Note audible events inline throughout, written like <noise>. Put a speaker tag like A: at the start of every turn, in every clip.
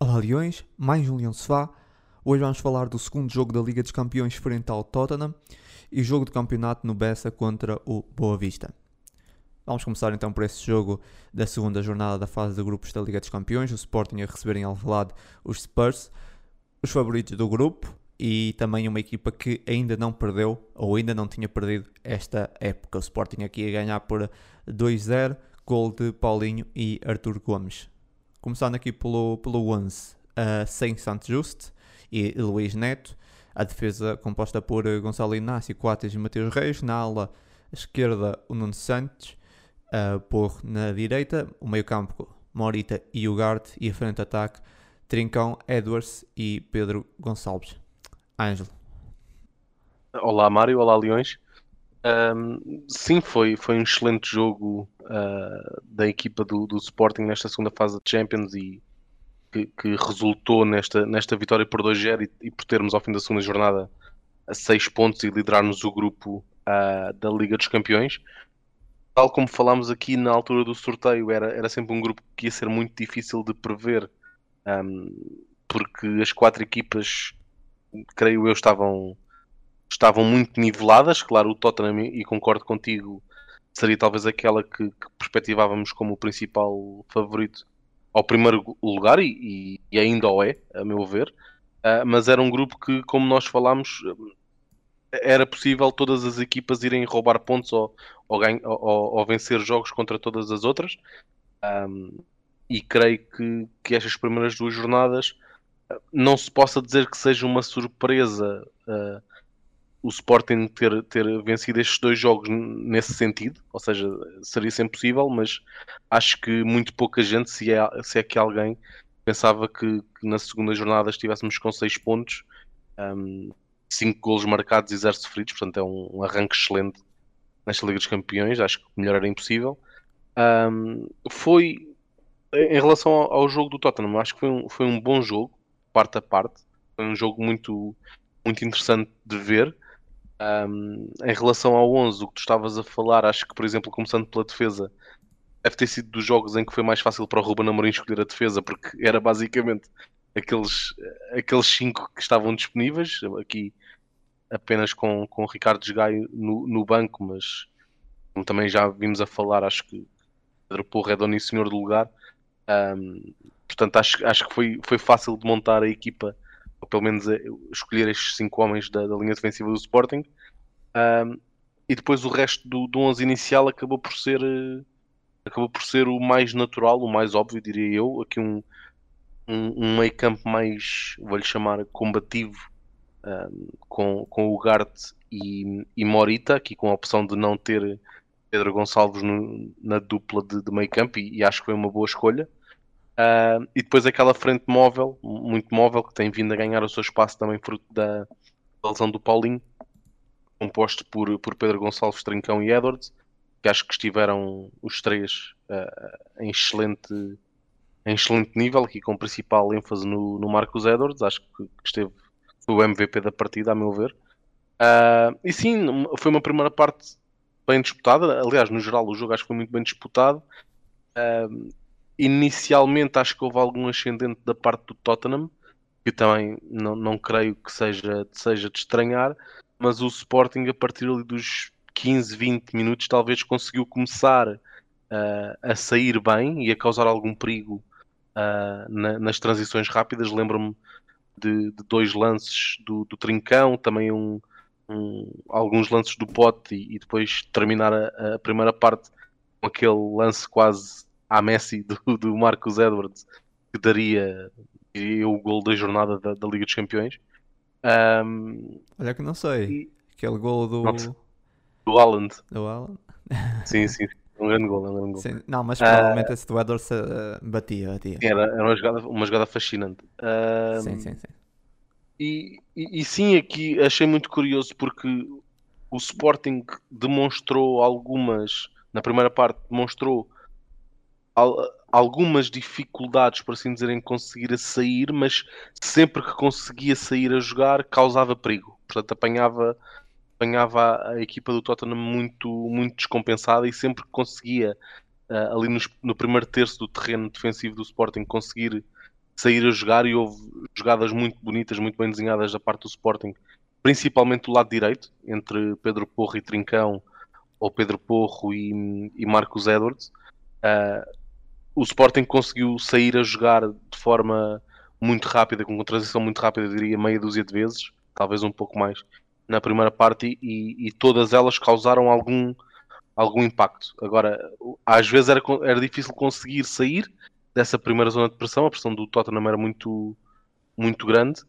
A: Olá Leões, mais um Leão Sofá. Hoje vamos falar do segundo jogo da Liga dos Campeões frente ao Tottenham e jogo de campeonato no Bessa contra o Boa Vista. Vamos começar então por esse jogo da segunda jornada da fase de grupos da Liga dos Campeões, o Sporting a receber em Alvalade os Spurs, os favoritos do grupo e também uma equipa que ainda não perdeu ou ainda não tinha perdido esta época. O Sporting aqui a ganhar por 2-0, gol de Paulinho e Artur Gomes. Começando aqui pelo, pelo 11, uh, sem Santos Juste e Luís Neto. A defesa composta por Gonçalo Inácio, Coates e Mateus Reis. Na ala esquerda, o Nuno Santos. Uh, por na direita, o meio campo, Morita e Ugarte. E a frente ataque, Trincão, Edwards e Pedro Gonçalves. Ângelo.
B: Olá Mário, olá Leões. Um, sim, foi, foi um excelente jogo uh, da equipa do, do, Sporting nesta segunda fase de Champions e que, que resultou nesta, nesta vitória por 2-0 e, e, por termos ao fim da segunda jornada a 6 pontos e liderarmos o grupo uh, da Liga dos Campeões. Tal como falámos aqui na altura do sorteio, era, era sempre um grupo que ia ser muito difícil de prever, um, porque as quatro equipas, creio eu, estavam estavam muito niveladas. Claro, o Tottenham, e concordo contigo, seria talvez aquela que, que perspectivávamos como o principal favorito ao primeiro lugar, e, e ainda o é, a meu ver. Uh, mas era um grupo que, como nós falámos, era possível todas as equipas irem roubar pontos ou, ou, ganha, ou, ou vencer jogos contra todas as outras. Um, e creio que, que estas primeiras duas jornadas não se possa dizer que seja uma surpresa uh, o Sporting ter, ter vencido estes dois jogos nesse sentido, ou seja, seria sempre possível, mas acho que muito pouca gente, se é, se é que alguém, pensava que, que na segunda jornada estivéssemos com 6 pontos, 5 um, golos marcados e 0 sofridos, portanto é um, um, arranque excelente nesta Liga dos Campeões, acho que melhor era impossível. Um, foi em relação ao, ao, jogo do Tottenham, acho que foi um, foi um bom jogo, parte a parte, foi um jogo muito, muito interessante de ver. Um, em relação ao 11, o que tu estavas a falar, acho que, por exemplo, começando pela defesa, deve ter sido dos jogos em que foi mais fácil para o Ruben Amorim escolher a defesa, porque era basicamente aqueles, aqueles cinco que estavam disponíveis, aqui apenas com, com o Ricardo Gaio no, no banco, mas como também já vimos a falar, acho que Pedro Porra é dono e senhor do lugar. Um, portanto, acho, acho que foi, foi fácil de montar a equipa ou pelo menos eh, escolher estes cinco homens da, da linha defensiva do Sporting. Um, e depois o resto do, do 11 inicial acabou por ser uh, acabou por ser o mais natural, o mais óbvio, diria eu. Aqui um, um, um meio campo mais, vou-lhe chamar, combativo, um, com, com o Garte e, e Morita, aqui com a opção de não ter Pedro Gonçalves no, na dupla de, de meio campo, e, e, acho que foi uma boa escolha. Uh, e depois aquela frente móvel, muito móvel, que tem vindo a ganhar o seu espaço também fruto da, lesão do Paulinho, composto por, por Pedro Gonçalves, Trincão e Edwards, que acho que estiveram os três uh, em, excelente, em excelente nível, aqui com principal ênfase no, no Marcos Edwards, acho que, que esteve, o MVP da partida, a meu ver. Uh, e sim, foi uma primeira parte bem disputada, aliás, no geral o jogo acho que foi muito bem disputado. Uh, Inicialmente acho que houve algum ascendente da parte do Tottenham, que também não, não creio que seja, seja de estranhar, mas o Sporting a partir ali dos 15, 20 minutos talvez conseguiu começar uh, a sair bem e a causar algum perigo uh, na, nas transições rápidas. Lembro-me de, de, dois lances do, do Trincão, também um, um, alguns lances do Pote e, e depois terminar a, a, primeira parte com aquele lance quase à Messi do, do Marcos Edwards, que daria, o gol da jornada da, da Liga dos Campeões. Um,
A: Olha que não sei. E... Aquele gol do. Nossa.
B: Do Haaland.
A: Do Haaland? <laughs>
B: Sim, sim. Um grande gol, um grande gol.
A: Sim, não, mas provavelmente uh, esse do Edwards uh, batia, batia.
B: Era, era uma, jogada, uma jogada fascinante.
A: Sim, sim, sim.
B: E, e, e, sim, aqui achei muito curioso porque o Sporting demonstrou algumas, na primeira parte, demonstrou algumas dificuldades, por assim dizer, em conseguir a sair, mas sempre que conseguia sair a jogar causava perigo. Portanto, apanhava, apanhava a equipa do Tottenham muito, muito descompensada e sempre que conseguia, uh, ali no, primeiro terço do terreno defensivo do Sporting, conseguir sair a jogar e houve jogadas muito bonitas, muito bem desenhadas da parte do Sporting, principalmente do lado direito, entre Pedro Porro e Trincão, ou Pedro Porro e, e Marcos Edwards. Uh, o Sporting conseguiu sair a jogar de forma muito rápida, com uma transição muito rápida, diria meia dúzia de vezes, talvez um pouco mais, na primeira parte, e, e todas elas causaram algum, algum impacto. Agora, às vezes era, era difícil conseguir sair dessa primeira zona de pressão, a pressão do Tottenham era muito, muito grande,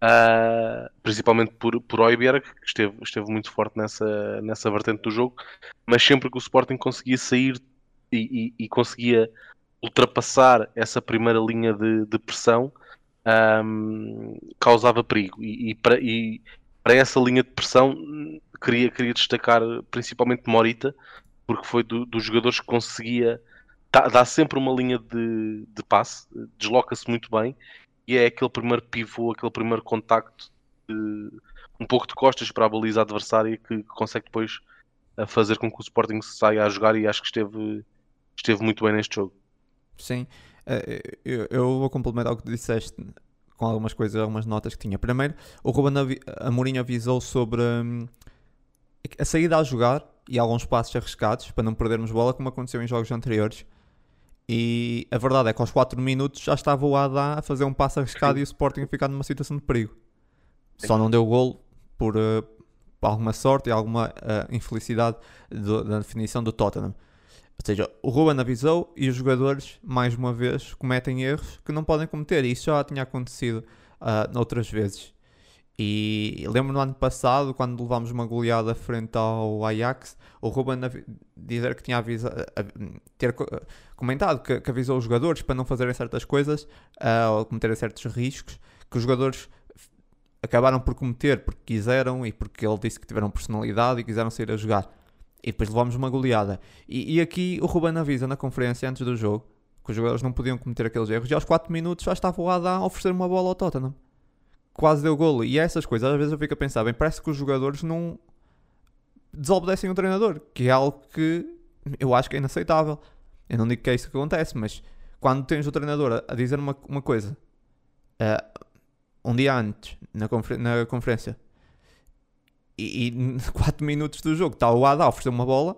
B: uh, principalmente por, por Oiberg, que esteve, esteve muito forte nessa, nessa vertente do jogo, mas sempre que o Sporting conseguia sair e, e, e conseguia ultrapassar essa primeira linha de, de pressão, um, causava perigo. E, e, para, e, para, essa linha de pressão, queria, queria destacar principalmente Morita, porque foi do, dos jogadores que conseguia dá, dá sempre uma linha de, de passe, desloca-se muito bem e é aquele primeiro pivô, aquele primeiro contacto de, um pouco de costas para a baliza adversária que, que consegue depois fazer com que o Sporting saia a jogar e acho que esteve, esteve muito bem neste jogo.
A: Sim, eh, eu, eu vou complementar o que disseste com algumas coisas, algumas notas que tinha. Primeiro, o Ruben Amorim avisou sobre hum, a saída a jogar e alguns passos arriscados para não perdermos bola, como aconteceu em jogos anteriores. E a verdade é que aos 4 minutos já estava o Adá a fazer um passo arriscado e o Sporting a ficar numa situação de perigo. Só não deu gol por, uh, alguma sorte e alguma uh, infelicidade do, da definição do Tottenham. Ou seja, o Ruben avisou e os jogadores, mais uma vez, cometem erros que não podem cometer. E isso já tinha acontecido uh, vezes. E lembro no ano passado, quando levámos uma goleada frente ao Ajax, o Ruben dizer que tinha avisado, ter comentado que, que, avisou os jogadores para não fazerem certas coisas uh, ou cometerem certos riscos que os jogadores acabaram por cometer porque quiseram e porque ele disse que tiveram personalidade e quiseram sair a jogar. E depois levámos uma goleada. E, e aqui o Ruben avisa na conferência antes do jogo que os jogadores não podiam cometer aqueles erros. E aos 4 minutos já estava o Adam a oferecer uma bola ao Tottenham. Quase deu golo. E essas coisas, às vezes eu fico a pensar, bem, parece que os jogadores não desobedecem o treinador. Que é algo que eu acho que é inaceitável. Eu não digo que é isso que acontece, mas quando tens o treinador a, dizer uma, uma coisa uh, um dia antes na, confer na conferência e, e <laughs> 4 minutos do jogo está o Ada a oferecer uma bola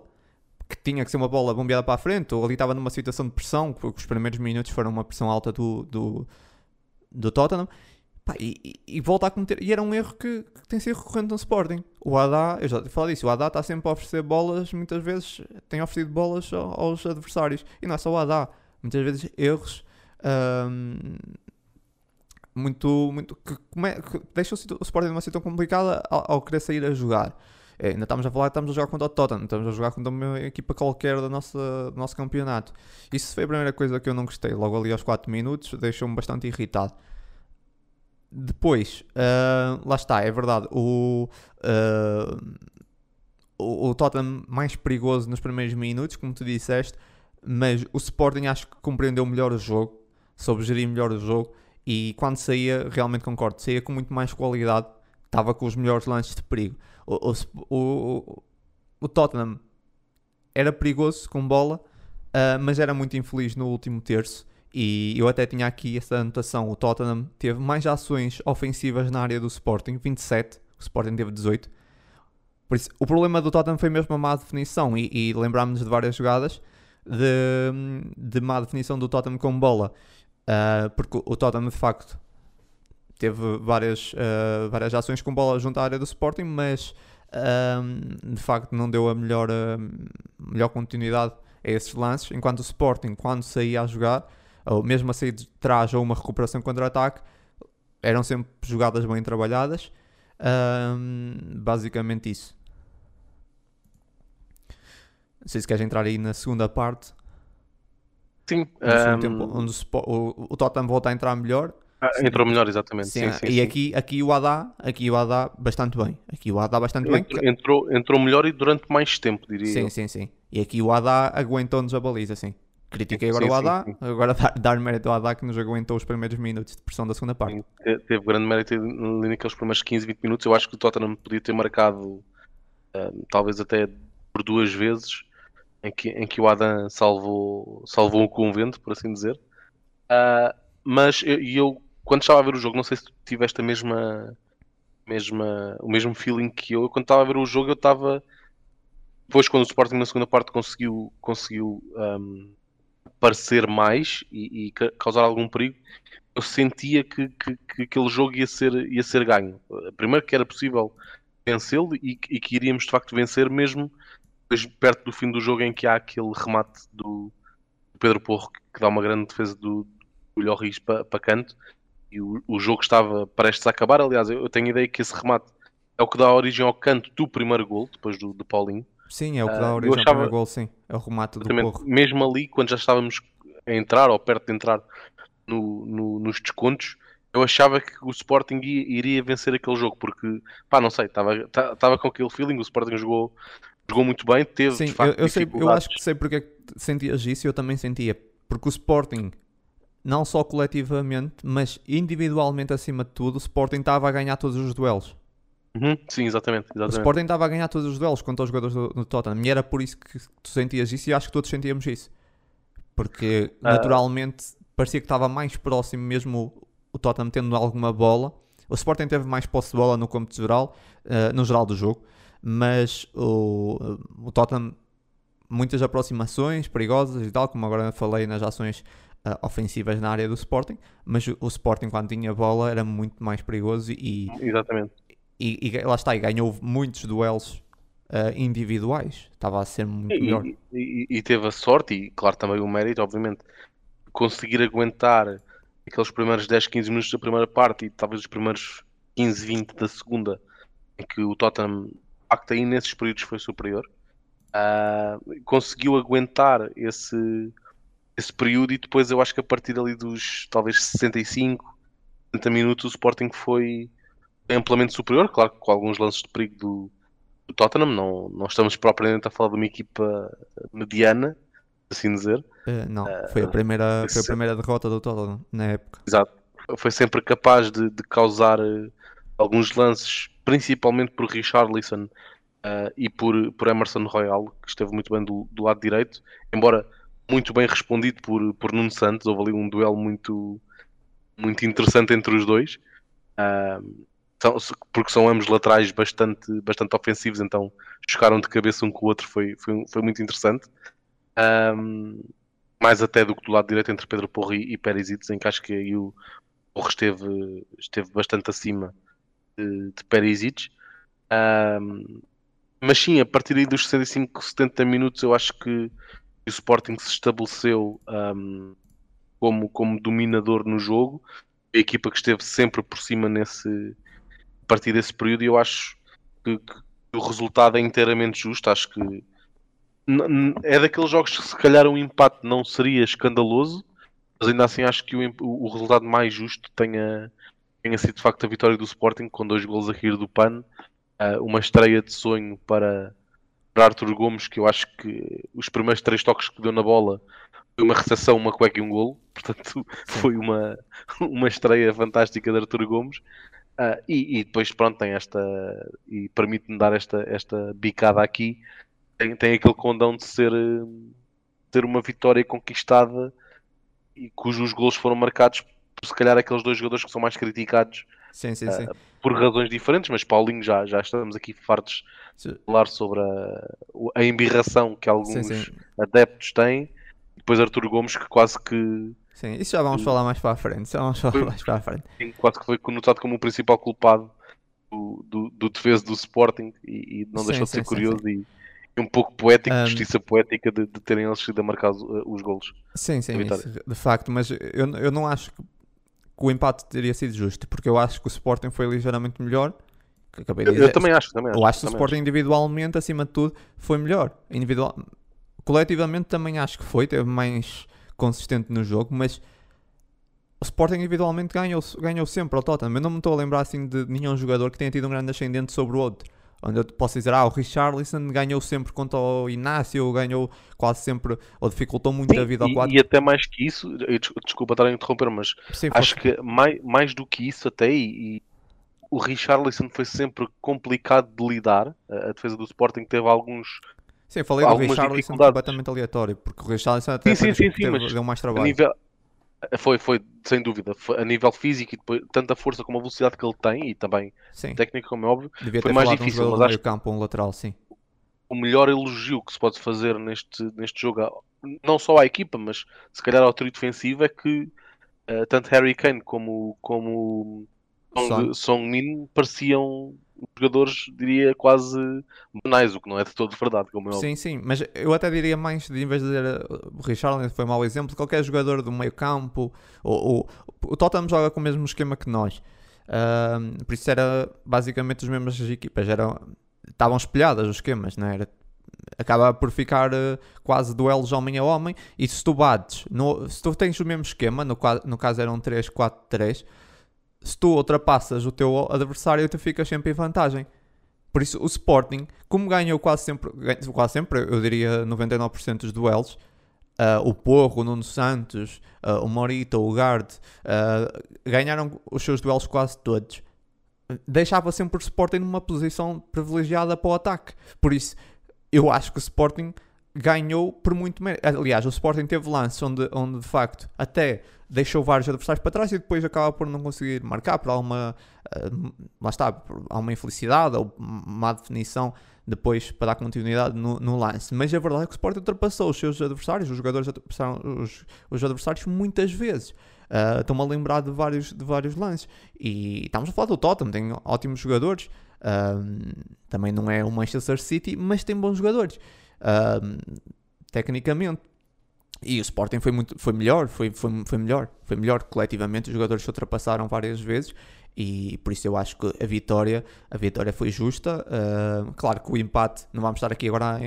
A: que tinha que ser uma bola bombeada para a frente, ou ali estava numa situação de pressão, porque os primeiros minutos foram uma pressão alta do, do, do Tottenham, Pá, e, e, volta a cometer. E era um erro que, que tem sido recorrente no Sporting. O Haddad, eu já falei disso, o Haddad está sempre a oferecer bolas, muitas vezes tem oferecido bolas aos adversários. E não é só o Haddad, muitas vezes erros um, muito, muito que, que deixam o Sporting numa situação complicada ao, ao querer sair a jogar. É, ainda estamos a falar estamos a jogar contra o Tottenham, estamos a jogar contra uma equipa qualquer da nossa, do nosso campeonato. Isso foi a primeira coisa que eu não gostei. Logo ali aos 4 minutos, deixou-me bastante irritado. Depois, uh, lá está, é verdade, o, uh, o, o Tottenham mais perigoso nos primeiros minutos, como tu disseste, mas o Sporting acho que compreendeu melhor o jogo, soube gerir melhor o jogo e quando saía, realmente concordo, saía com muito mais qualidade, estava com os melhores lances de perigo. O, o, o, o Tottenham era perigoso com bola, uh, mas era muito infeliz no último terço. E eu até tinha aqui essa anotação: o Tottenham teve mais ações ofensivas na área do Sporting, 27, o Sporting teve 18. Por isso, o problema do Tottenham foi mesmo a má definição. E, e lembrámos-nos de várias jogadas de, de má definição do Tottenham com bola. Uh, porque o Tottenham de facto teve várias, uh, várias ações com bola junto à área do Sporting, mas uh, de facto não deu a melhor, melhor continuidade a esses lances. Enquanto o Sporting, quando saía a jogar, ou mesmo a sair de trás ou uma recuperação contra-ataque, eram sempre jogadas bem trabalhadas. basicamente isso. Não sei se queres entrar aí na segunda parte.
B: Sim.
A: Um... Tempo, onde o, o, Tottenham volta a entrar melhor.
B: Ah, entrou melhor, exatamente.
A: Sim, sim, sim, e Aqui, aqui o Adá, aqui o Adá bastante bem. Aqui o Adá bastante
B: entrou,
A: bem.
B: Entrou, entrou melhor e durante mais tempo, diria
A: Sim,
B: eu.
A: sim, sim. E aqui o Adá aguentou-nos a baliza, sim. Critiquei agora o Adá, agora <laughs> dar, dar mérito ao Adá que nos aguentou os primeiros minutos de pressão da segunda parte.
B: Teve grande mérito ali naqueles primeiros 15, 20 minutos. Eu acho que o Tottenham podia ter marcado, uh, talvez até por duas vezes, em que, em que o Adam salvou, salvou o convento, por assim dizer. Uh, mas eu, eu, quando estava a ver o jogo, não sei se tu tiveste a mesma, mesma, o mesmo feeling que eu. Quando estava a ver o jogo, eu estava. Depois, quando o Sporting na segunda parte conseguiu, conseguiu um, aparecer mais e, e, causar algum perigo, eu sentia que, que, que, aquele jogo ia ser, ia ser ganho. Primeiro, que era possível vencê-lo e, e, que iríamos de facto vencer, mesmo perto do fim do jogo em que há aquele remate do Pedro Porro que dá uma grande defesa do, do Lloris para, para canto e o, o jogo estava prestes a acabar. Aliás, eu tenho a ideia que esse remate é o que dá origem ao canto do primeiro gol, depois do, do Paulinho.
A: Sim, é o que dá ah, origem achava, ao primeiro gol, sim. É o remate do Porro.
B: Mesmo ali, quando já estávamos a entrar, ou perto de entrar no, no, nos descontos, eu achava que o Sporting iria vencer aquele jogo, porque, pá, não sei, estava com aquele feeling, o Sporting jogou, jogou muito bem, teve
A: Sim, facto, eu, eu, sei, eu acho que sei porque é que sentias isso, eu também sentia, porque o Sporting não só coletivamente, mas individualmente acima de tudo, o Sporting estava a ganhar todos os duelos.
B: Uhum, sim, exatamente, exatamente.
A: O Sporting estava a ganhar todos os duelos contra os jogadores do, do Tottenham e era por isso que tu sentias isso e acho que todos sentíamos isso. Porque uh... naturalmente parecia que estava mais próximo mesmo o Tottenham tendo alguma bola. O Sporting teve mais posse de bola no campo geral, uh, no geral do jogo, mas o, o Tottenham muitas aproximações perigosas e tal, como agora falei nas ações uh, ofensivas na área do Sporting, mas o, o, Sporting quando tinha bola era muito mais perigoso e
B: exatamente.
A: e, e lá está, e ganhou muitos duelos uh, individuais, estava a ser muito
B: e,
A: melhor.
B: e, e, teve a sorte e claro também o mérito, obviamente, conseguir aguentar aqueles primeiros 10, 15 minutos da primeira parte e talvez os primeiros 15, 20 da segunda, em que o Tottenham, facto, aí nesses períodos foi superior, uh, conseguiu aguentar esse esse período e depois eu acho que a partir ali dos talvez 65, 70 minutos o Sporting foi amplamente superior, claro que com alguns lances de perigo do, do Tottenham, não, não estamos propriamente a falar de uma equipa mediana, assim dizer.
A: Uh, não, foi a, primeira, foi a primeira derrota do Tottenham na época.
B: Exato, foi sempre capaz de, de causar uh, alguns lances, principalmente por Richarlison uh, e por, por Emerson Royal, que esteve muito bem do, do lado direito, embora muito bem respondido por, por Nuno Santos. Houve ali um duelo muito, muito interessante entre os dois. Uh, são, porque são ambos laterais bastante, bastante ofensivos, então chocaram de cabeça um com o outro, foi, foi, foi muito interessante. Um, mais até do que do lado direito entre Pedro Porro e, e Perisic, em que acho que aí o Porro esteve, esteve bastante acima de, de. Um, mas sim, a partir dos 65, 70 minutos, eu acho que o Sporting se estabeleceu um, como, como dominador no jogo, a equipa que esteve sempre por cima nesse a partir desse período e eu acho que, que, o resultado é inteiramente justo. Acho que é daqueles jogos que se calhar um empate não seria escandaloso, mas ainda assim acho que o, o resultado mais justo tenha, tenha sido de facto a vitória do Sporting com dois gols a rir do PAN, uh, uma estreia de sonho para para Arthur Gomes, que eu acho que os primeiros três toques que deu na bola foi uma recepção, uma cueca e um golo. <laughs> Portanto, foi uma, uma estreia fantástica de Arthur Gomes. Uh, e, e, depois, pronto, tem esta. E permite-me dar esta, esta bicada aqui. Tem, tem aquele condão de ser, ter uma vitória conquistada e cujos golos foram marcados se calhar, aqueles dois jogadores que são mais criticados
A: Sim, sim, sim. Uh,
B: por razões diferentes, mas Paulinho já, já estamos aqui fartos de falar sobre a, a embirração que alguns sim, sim. adeptos têm. Depois Artur Gomes, que quase que.
A: Sim, isso já vamos falar mais para a frente. Já vamos falar foi, mais para a frente.
B: Sim, quase que foi conotado como o principal culpado do, do, do defesa do Sporting e, e não sim, deixou de ser curioso e, e, um pouco poético, um... justiça poética de, de terem eles sido a marcar os, os golos.
A: Sim, sim, isso, de facto, mas eu, eu não acho que que o empate teria sido justo, porque eu acho que o Sporting foi ligeiramente melhor.
B: eu, eu também acho, também
A: Eu acho que o Sporting acho. individualmente, acima de tudo, foi melhor. Individual... Coletivamente também acho que foi, teve mais consistente no jogo, mas o Sporting individualmente ganhou, ganhou sempre ao Tottenham. Eu não me estou a lembrar assim de nenhum jogador que tenha tido um grande ascendente sobre o outro onde eu posso dizer, ah, o Richarlison ganhou sempre contra o Inácio, ganhou quase sempre, ou dificultou muito Sim, a vida ao 4.
B: E, até mais que isso, desculpa estar a interromper, mas Sim, acho que mais, mais do que isso até, e, e o Richarlison foi sempre complicado de lidar, a defesa do Sporting teve alguns...
A: Sim, falei do Richarlison completamente aleatório, porque o Richarlison até
B: sim, sim, sim, sim,
A: teve,
B: mas
A: deu mais trabalho.
B: A nível, Foi, foi, sem dúvida. Foi, a nível físico e depois, tanto a força como a velocidade que ele tem e também
A: Sim.
B: técnica, como é óbvio,
A: Devia
B: foi mais difícil,
A: um
B: mas acho
A: campo, um lateral, sim.
B: o melhor elogio que se pode fazer neste, neste jogo, não só à equipa, mas se calhar ao trio defensivo, é que eh, tanto Harry Kane como, como
A: Son.
B: Song, Song Min pareciam jogadores, diria, quase banais, o que não é de todo verdade, como é óbvio.
A: Sim, sim, mas eu até diria mais, de, em vez de dizer uh, o Richarlison foi um mau exemplo, qualquer jogador do meio campo, o, o, o Tottenham joga com o mesmo esquema que nós, Ahm, por isso era basicamente as mesmas equipas, eram, estavam espelhadas os esquemas, não é? era? Acaba por ficar uh, quase duelos homem a homem, e se tu bates, no, se tu tens o mesmo esquema, no, no caso era um 3-4-3, se tu ultrapassas o teu adversário, tu ficas sempre em vantagem. Por isso, o Sporting, como ganhou quase sempre, quase sempre, eu diria 99% dos duelos, ah, o Porro, o Nuno Santos, ah, o Morita, o Gard, ah, ganharam os seus duelos quase todos. Deixava sempre o Sporting numa posição privilegiada para o ataque. Por isso, eu acho que o Sporting ganhou por muito menos. Aliás, o Sporting teve lances onde, onde de facto até deixou vários adversários para trás e depois acaba por não conseguir marcar por alguma. ah, lá está, por alguma infelicidade ou má definição depois para dar continuidade no, no lance. Mas a verdade é que o Sporting ultrapassou os seus adversários, os jogadores ultrapassaram os, os adversários muitas vezes. Ah, Estou-me a lembrar de vários, de vários lances. E estamos a falar do Tottenham, tem ótimos jogadores. Ahm, também não é o Manchester City, mas tem bons jogadores. Tecnicamente. E o Sporting foi, muito, foi melhor, foi, foi, foi melhor, foi melhor coletivamente. Os jogadores se ultrapassaram várias vezes e por isso eu acho que a vitória, a vitória foi justa. Ah, claro que o empate, não vamos estar aqui agora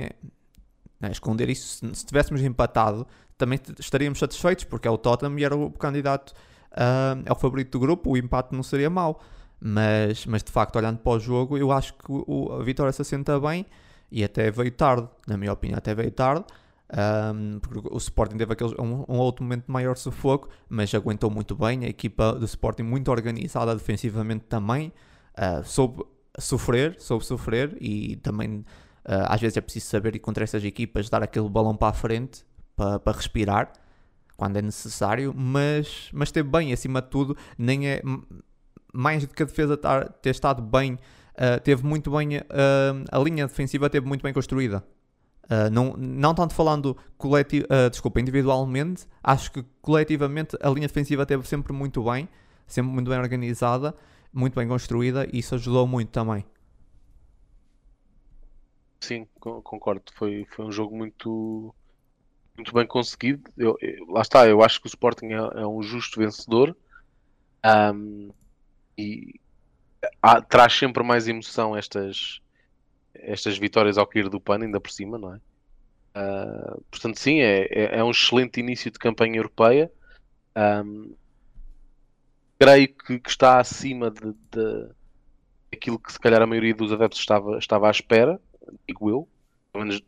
A: a, a esconder isso. Se, se tivéssemos empatado, também estaríamos satisfeitos porque é o Tottenham e era o candidato, ah, é o favorito do grupo. O empate não seria mau, mas, mas de facto, olhando para o jogo, eu acho que o- a vitória se assenta bem e até veio tarde, na minha opinião, até veio tarde. Um, porque o Sporting teve aquele, um, um outro momento de maior sufoco, mas aguentou muito bem. A equipa do Sporting muito organizada defensivamente também, uh, soube sofrer, soube sofrer e também uh, às vezes é preciso saber e contra essas equipas dar aquele balão para a frente para, para respirar quando é necessário, mas, mas esteve bem acima de tudo, nem é mais do que a defesa tar- ter estado bem, uh, teve muito bem uh, a linha defensiva teve muito bem construída. Uh, não, não tanto falando coleti uh, desculpa, individualmente, acho que coletivamente a linha defensiva teve sempre muito bem, sempre muito bem organizada, muito bem construída e isso ajudou muito também.
B: Sim, co- concordo. Foi, foi um jogo muito, muito bem conseguido. Eu, eu- lá está, eu acho que o Sporting é, é um justo vencedor Ahm, e há- traz sempre mais emoção estas, estas vitórias ao cair do pano, ainda por cima, não é? Ah, portanto, sim, é, é, é um excelente início de campanha europeia. Ahm, creio que, que está acima de, de aquilo que se calhar a maioria dos adeptos estava, estava à espera, digo eu, pelo menos do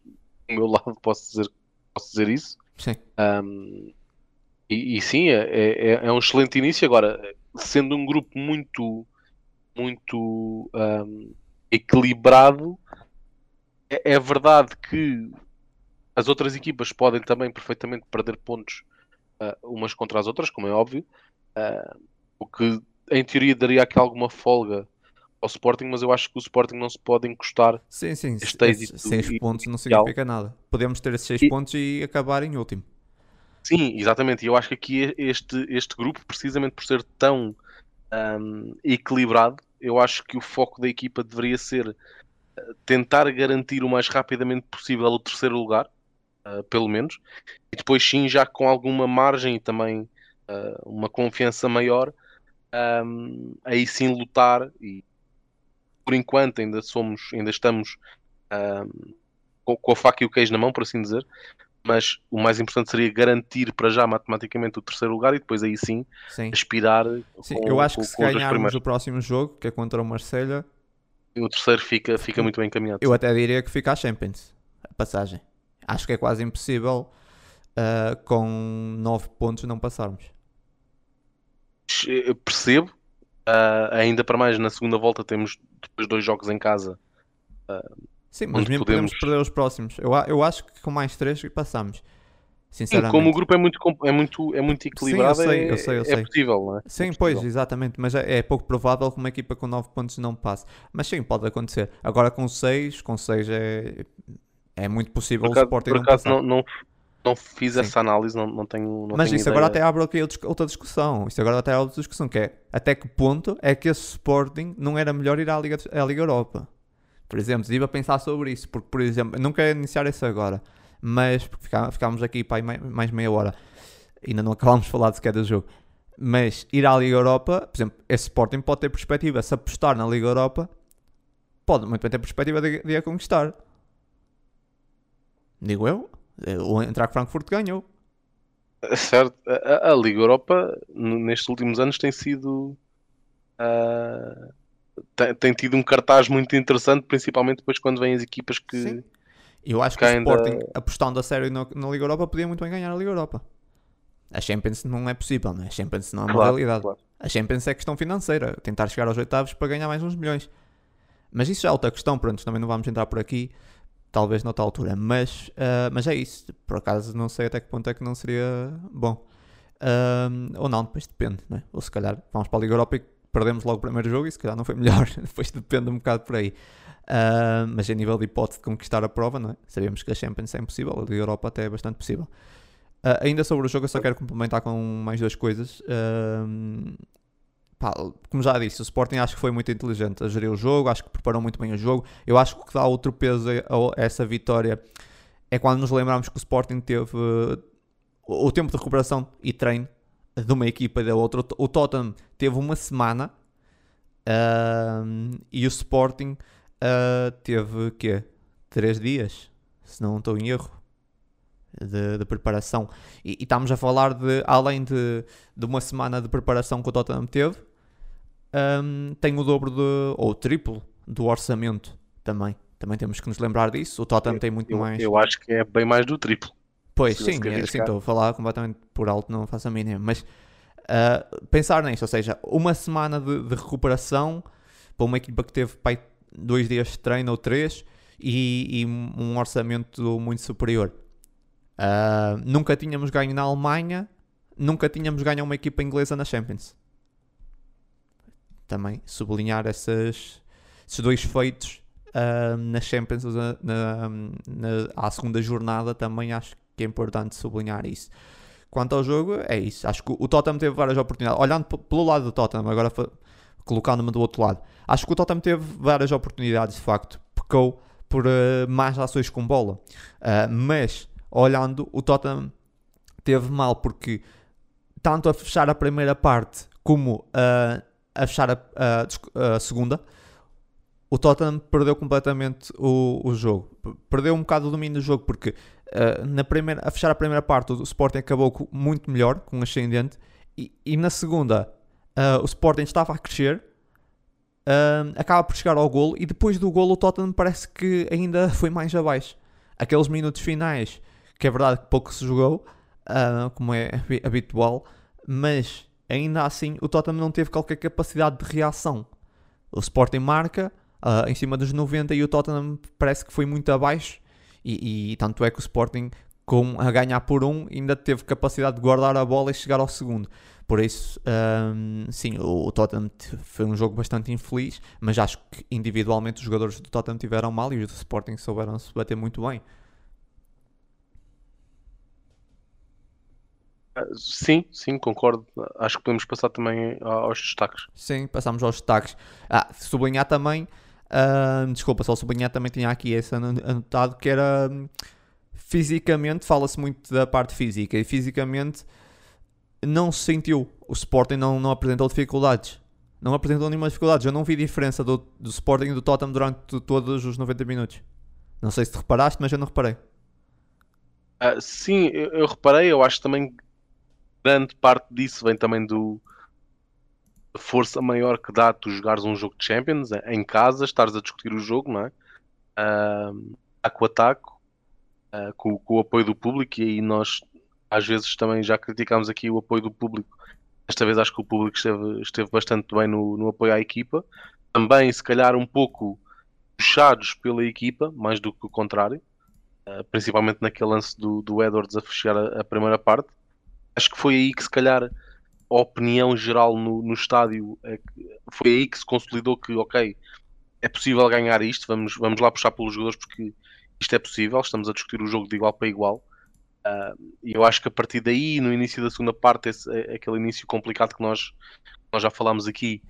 B: meu <laughs> lado posso dizer, posso dizer isso.
A: Sim,
B: Um, e, e sim, é, é, é um excelente início. Agora, sendo um grupo muito, muito um, equilibrado, é, é verdade que as outras equipas podem também perfeitamente perder pontos uh, umas contra as outras, como é óbvio, uh, o que em teoria daria aqui alguma folga ao Sporting, mas eu acho que o Sporting não se pode encostar.
A: sim, sim.
B: Este êxito
A: seis
B: e-
A: pontos não significa nada. Podemos ter esses seis
B: E-
A: pontos e acabar em último.
B: Sim, exatamente. E eu acho que aqui este, este grupo, precisamente por ser tão hum, equilibrado, eu acho que o foco da equipa deveria ser eh, tentar garantir o mais rapidamente possível o terceiro lugar, eh, pelo menos, e depois sim, já com alguma margem e também eh, uma confiança maior, hum, aí sim lutar e por enquanto ainda somos, ainda estamos hum, com, com a faca e o queijo na mão, por assim dizer, mas o mais importante seria garantir para já matematicamente o terceiro lugar e depois aí sim
A: Sim.
B: aspirar
A: Sim,
B: com,
A: eu acho
B: com-
A: que se ganharmos o próximo jogo, que é contra o Marselha,
B: o terceiro fica, fica muito bem encaminhado.
A: eu até diria que fica a Champions, a passagem. Acho que é quase impossível ah, com 9 pontos não passarmos.
B: Eu percebo, ah, ainda para mais na segunda volta temos depois dois jogos em casa.
A: Sim, mas mesmo
B: podemos-
A: podemos perder os próximos. Eu, eu acho que com mais 3 passamos. Sinceramente.
B: Sim, como o grupo é muito, é muito, é muito equilibrado,
A: Sim, eu sei,
B: é,
A: eu sei, eu
B: é
A: sei.
B: possível, não é?
A: Sim,
B: é
A: pois, exatamente, mas é, é pouco provável que uma equipa com 9 pontos não passe. Mas sim, pode acontecer. Agora com 6, com 6 é, é muito possível
B: Por acaso,
A: o Sporting
B: por acaso não, não, não fiz
A: Sim.
B: essa análise, não, não tenho não
A: Mas
B: tenho
A: isso agora
B: ideia.
A: até abre outra discussão. Isso agora até abre outra discussão, que é até que ponto é que esse Sporting não era melhor ir à Liga, à Liga Europa? Por exemplo, estive a pensar sobre isso, porque, por exemplo, não quero iniciar isso agora, mas porque ficámos aqui para mais meia hora, ainda não acabámos de falar sequer do jogo. Mas ir à Liga Europa, por exemplo, esse Sporting pode ter perspectiva, se apostar na Liga Europa, pode muito bem ter perspectiva de, de a conquistar. Digo eu, o Eintracht Frankfurt ganhou.
B: Certo. A, a- Liga Europa nestes últimos anos tem sido ah, tem, tem tido um cartaz muito interessante, principalmente depois quando vêm as equipas que
A: Sim. Eu acho que
B: que
A: o
B: ainda-
A: Sporting, apostando a sério na, na Liga Europa, podia muito bem ganhar a Liga Europa. A Champions não é possível, não é? A Champions não é uma
B: Claro,
A: realidade.
B: claro.
A: A Champions é questão financeira, tentar chegar aos oitavos para ganhar mais uns milhões. Mas isso já é outra questão, pronto, também não vamos entrar por aqui, talvez noutra altura. Mas, ah, mas é isso, por acaso não sei até que ponto é que não seria bom. Ahm, ou não, depois depende, não é? Ou se calhar vamos para a Liga Europa e perdemos logo o primeiro jogo e se calhar não foi melhor, <laughs> depois depende um bocado por aí. Ah, mas a nível de hipótese de conquistar a prova, não é? Sabemos que a Champions é impossível, a Liga Europa até é bastante possível. Ah, ainda sobre o jogo, eu só quero complementar com mais duas coisas. Ahm, pá, como já disse, o Sporting acho que foi muito inteligente a gerir o jogo, acho que preparou muito bem o jogo. Eu acho que o que dá outro peso a, essa vitória é quando nos lembramos que o Sporting teve uh, o tempo de recuperação e treino de uma equipa e da outra. O, Tottenham teve uma semana ahm, e o Sporting ah, teve quê? Três dias, se não estou em erro. De, de preparação e, e estamos a falar de além de, de uma semana de preparação que o Tottenham teve, hum, tem o dobro de, ou o triplo do orçamento também. Também temos que nos lembrar disso. O Tottenham tem muito
B: eu,
A: mais.
B: eu acho que é bem mais do triplo.
A: Pois sim, é, sim,
B: arriscar.
A: estou a falar completamente por alto, não faço a mínima. Mas ah, pensar nisso, ou seja, uma semana de, de recuperação para uma equipa que teve pai, dois dias de treino ou três e, e um orçamento muito superior. Ah, nunca tínhamos ganho na Alemanha, nunca tínhamos ganho uma equipa inglesa na Champions. Também sublinhar essas, esses dois feitos ah, na Champions na, na- na- à segunda jornada também acho que é importante sublinhar isso. Quanto ao jogo, é isso. Acho que o Tottenham teve várias oportunidades. Olhando pelo lado do Tottenham, agora colocando-me do outro lado, acho que o Tottenham teve várias oportunidades, de facto. Pecou por ah, mais ações com bola. Ah, mas, olhando, o Tottenham teve mal porque tanto a fechar a primeira parte como ah, a fechar a, a a segunda, o Tottenham perdeu completamente o, o jogo. Perdeu um bocado o domínio do jogo porque ah, na primeira, a fechar a primeira parte o Sporting acabou muito melhor, com um ascendente, e, e na segunda ah, o Sporting estava a crescer, ah, acaba por chegar ao golo e depois do golo o Tottenham parece que ainda <laughs> foi mais abaixo. Aqueles minutos finais, que é verdade que pouco se jogou, como é habi- habitual, mas ainda assim o Tottenham não teve qualquer capacidade de reação. O Sporting marca em cima dos 90 e o Tottenham parece que foi muito abaixo e, e tanto é que o Sporting com a ganhar por um ainda teve capacidade de guardar a bola e chegar ao segundo. Por isso, ahm, sim, o, Tottenham foi um jogo bastante infeliz, mas acho que individualmente os jogadores do Tottenham tiveram mal e os do Sporting souberam se bater muito bem.
B: Ah, Sim, sim, concordo. Acho que podemos passar também aos destaques.
A: Sim, passamos aos destaques. Ah, sublinhar também, ah, desculpa, só sublinhar também tinha aqui esse ano- anotado que era hum, fisicamente, fala-se muito da parte física e fisicamente não se sentiu. O Sporting não, não apresentou dificuldades. Não apresentou nenhuma dificuldade. Eu não vi diferença do, do Sporting e do Tottenham durante todos os 90 minutos. Não sei se te reparaste, mas eu não reparei.
B: Ah, sim, eu, eu reparei, eu acho que também grande parte disso vem também do força maior que dá tu jogares um jogo de Champions eh, em casa, estares a discutir o jogo, não é? Ah, taco a taco, ah, com, com o apoio do público, e aí nós às vezes também já criticámos aqui o apoio do público. Desta vez acho que o público esteve, esteve bastante bem no, no apoio à equipa. Também, se calhar, um pouco puxados pela equipa, mais do que o contrário. uh, principalmente naquele lance do, do Edwards a fechar a, a, primeira parte. Acho que foi aí que se calhar opinião geral no, no estádio é foi aí que se consolidou que ok, é possível ganhar isto, vamos, vamos lá puxar pelos jogadores porque isto é possível, estamos a discutir o jogo de igual para igual. Uh, e eu acho que a partir daí, no início da segunda parte, esse, é, aquele início complicado que nós, nós já falámos aqui,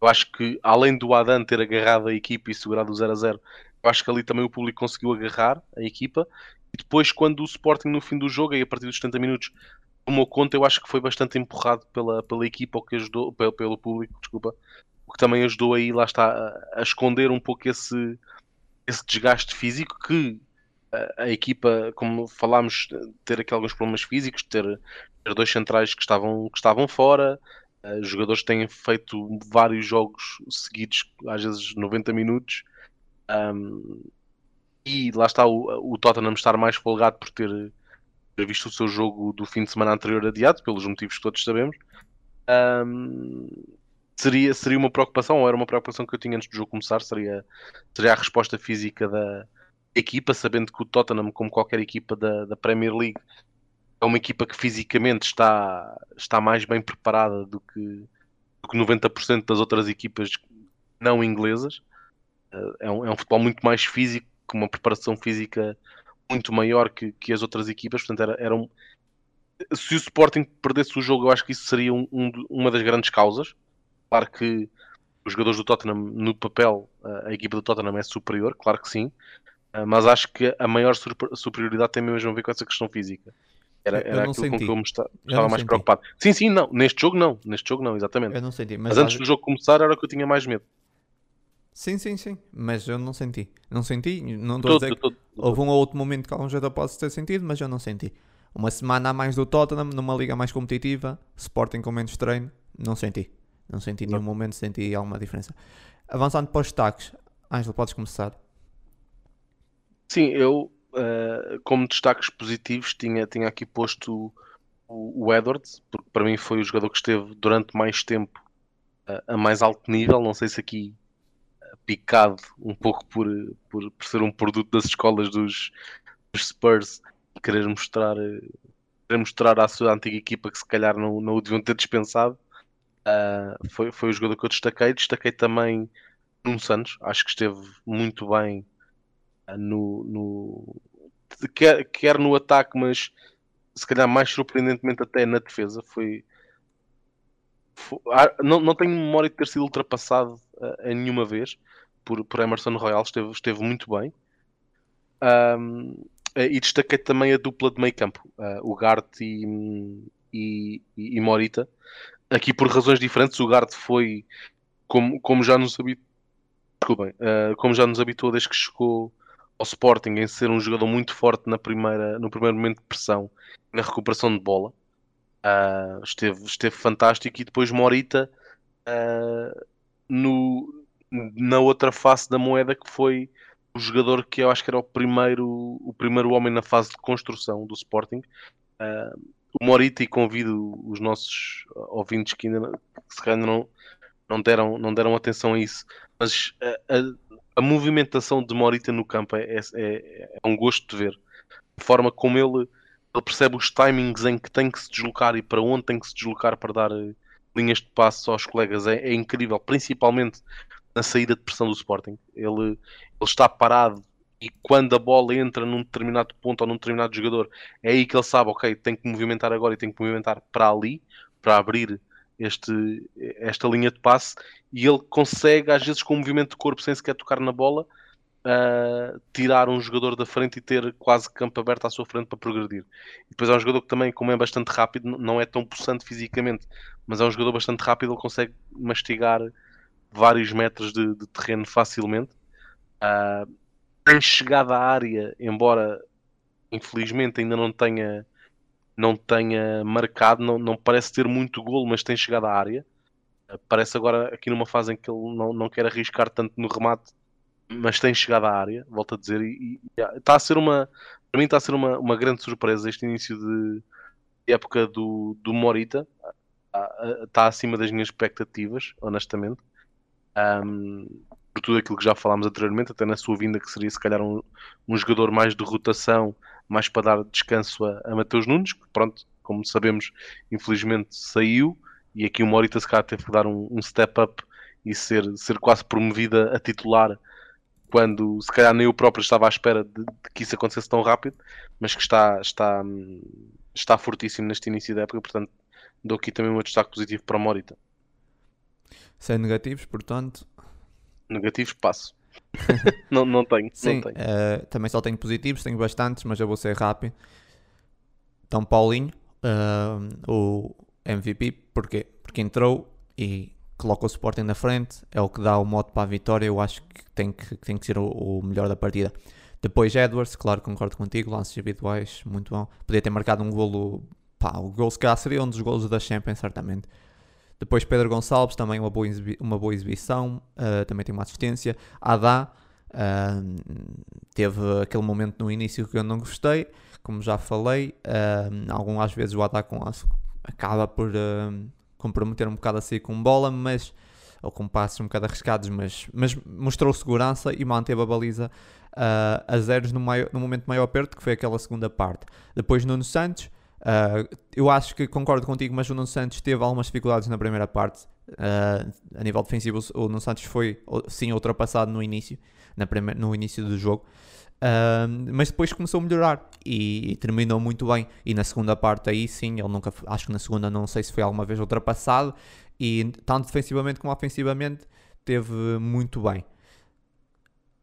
B: eu acho que além do Adan ter agarrado a equipa e segurado o 0 a 0, eu acho que ali também o público conseguiu agarrar a equipa. E depois, quando o Sporting no fim do jogo, e a partir dos 70 minutos, tomou conta, eu acho que foi bastante empurrado pela, pela equipa, o que ajudou, pelo, pelo público, desculpa, o que também ajudou aí, lá está, a, a esconder um pouco esse, esse desgaste físico que a, a, equipa, como falámos, ter aqui alguns problemas físicos, ter, ter dois centrais que estavam, que estavam fora, uh, jogadores que têm feito vários jogos seguidos, às vezes 90 minutos, um, e lá está o, o Tottenham estar mais folgado por ter visto o seu jogo do fim de semana anterior adiado, pelos motivos que todos sabemos. Um, seria, seria uma preocupação, ou era uma preocupação que eu tinha antes do jogo começar, seria, seria a resposta física da equipa, sabendo que o Tottenham, como qualquer equipa da, da Premier League, é uma equipa que fisicamente está, está mais bem preparada do que, do que 90% das outras equipas não inglesas. Eh, é um, é um futebol muito mais físico, com uma preparação física muito maior que, que as outras equipas, portanto era, era um... se o Sporting perdesse o jogo eu acho que isso seria um, um, uma das grandes causas Claro que os jogadores do Tottenham, no papel, a equipa do Tottenham é superior, claro que sim, eh, mas acho que a maior superioridade tem mesmo a ver com essa questão física. Era, era aquilo senti. com que eu me estava mais senti. preocupado. Sim, sim, não. Neste jogo não. Neste jogo não, exatamente.
A: Eu não senti.
B: Mas, mas antes do jogo começar era o que eu tinha mais medo.
A: Sim, sim, sim. Mas eu não senti. Não senti. Não estou a dizer todo, houve um ou outro momento que algum jogador pode ter sentido, mas eu não senti. Uma semana a mais do Tottenham, numa liga mais competitiva, Sporting com menos treino, não senti. Não senti em nenhum momento, senti alguma diferença. Avançando para os destaques, Ângelo, podes começar.
B: Sim, eu, uh, como destaques positivos, tinha, tinha aqui posto o, o, Edwards, porque para mim foi o jogador que esteve durante mais tempo uh, a mais alto nível. Não sei se aqui picado um pouco por, por, por, ser um produto das escolas dos, dos Spurs querer mostrar, querer mostrar à sua antiga equipa que se calhar não, não o deviam ter dispensado. Uh, foi, foi o jogador que eu destaquei. Destaquei também Nuno Santos, acho que esteve muito bem uh, no, no quer, quer, no ataque, mas se calhar mais surpreendentemente até na defesa. Foi, foi ah, não, não tenho memória de ter sido ultrapassado uh, em nenhuma vez por, por Emerson Royal, esteve, esteve muito bem. Um, e destaquei também a dupla de meio campo, o Gart e, e, e Morita, aqui por razões diferentes, o Gard foi como, como já nos habitou, desculpem, uh, como já nos habitou desde que chegou ao Sporting em ser um jogador muito forte na primeira, no primeiro momento de pressão na recuperação de bola. Uh, esteve, esteve fantástico e depois Morita uh, no, na outra face da moeda que foi o jogador que eu acho que era o primeiro, o primeiro homem na fase de construção do Sporting. Uh, o Morita e convido os nossos ouvintes que ainda que se calhar não, não, deram, não deram atenção a isso, mas a, a, a movimentação de Morita no campo é, é, é, é, um gosto de ver. A forma como ele, ele percebe os timings em que tem que se deslocar e para onde tem que se deslocar para dar eh, linhas de passo aos colegas é, é incrível, principalmente na saída de pressão do Sporting. Ele, ele está parado e quando a bola entra num determinado ponto ou num determinado jogador, é aí que ele sabe, ok, tem que movimentar agora e tem que movimentar para ali, para abrir este, esta linha de passe, e ele consegue, às vezes, com o movimento de corpo, sem sequer tocar na bola, uh, tirar um jogador da frente e ter quase campo aberto à sua frente para progredir. E depois é um jogador que também, como é bastante rápido, não é tão possante fisicamente, mas é um jogador bastante rápido, ele consegue mastigar vários metros de, de terreno facilmente. Uh, tem chegado à área, embora infelizmente ainda não tenha não tenha marcado, não, não parece ter muito golo, mas tem chegado à área. Parece agora aqui numa fase em que ele não, não quer arriscar tanto no remate, mas tem chegado à área, volto a dizer, e, está a ser uma para mim está a ser uma, uma grande surpresa este início de época do, do Morita está acima das minhas expectativas, honestamente. Um, por tudo aquilo que já falámos anteriormente, até na sua vinda, que seria se calhar um, um jogador mais de rotação, mais para dar descanso a, a Mateus Nunes, que pronto, como sabemos, infelizmente saiu, e aqui o Morita se calhar teve que dar um, um step up e ser, ser quase promovida a titular quando se calhar nem eu próprio estava à espera de, de, que isso acontecesse tão rápido, mas que está, está, está fortíssimo neste início da época, portanto dou aqui também um destaque positivo para o Morita.
A: Sem negativos, portanto.
B: Negativos, passo. <laughs> não, não tenho.
A: Sim,
B: não tenho.
A: Uh, também só tenho positivos, tenho bastantes, mas eu vou ser rápido. Então, Paulinho, uh, o MVP, porquê? Porque entrou e coloca o Sporting na frente, é o que dá o mote para a vitória. Eu acho que tem que, tem que ser o, o melhor da partida. Depois Edwards, claro, concordo contigo, lances individuais, muito bom. Podia ter marcado um golo, pá, o golo se calhar seria um dos golos da Champions, certamente. Depois Pedro Gonçalves, também uma boa, uma boa exibição, uh, também tem uma assistência. Adá, uh, teve aquele momento no início que eu não gostei, como já falei. Uh, algumas vezes o Adá com, acaba por comprometer um bocado a sair com bola, mas ou com passos um bocado arriscados, mas, mas mostrou segurança e manteve a baliza a zeros no, maior, no momento maior aperto, que foi aquela segunda parte. Depois Nuno Santos, uh, eu acho que concordo contigo, mas o Nuno Santos teve algumas dificuldades na primeira parte. Uh, a nível defensivo, o Nuno Santos foi sim ultrapassado no início, na primeira, no início do jogo. Uh, mas depois começou a melhorar e, e, terminou muito bem. E na segunda parte, aí sim, ele nunca, acho que na segunda, não sei se foi alguma vez ultrapassado. E tanto defensivamente como ofensivamente, teve muito bem.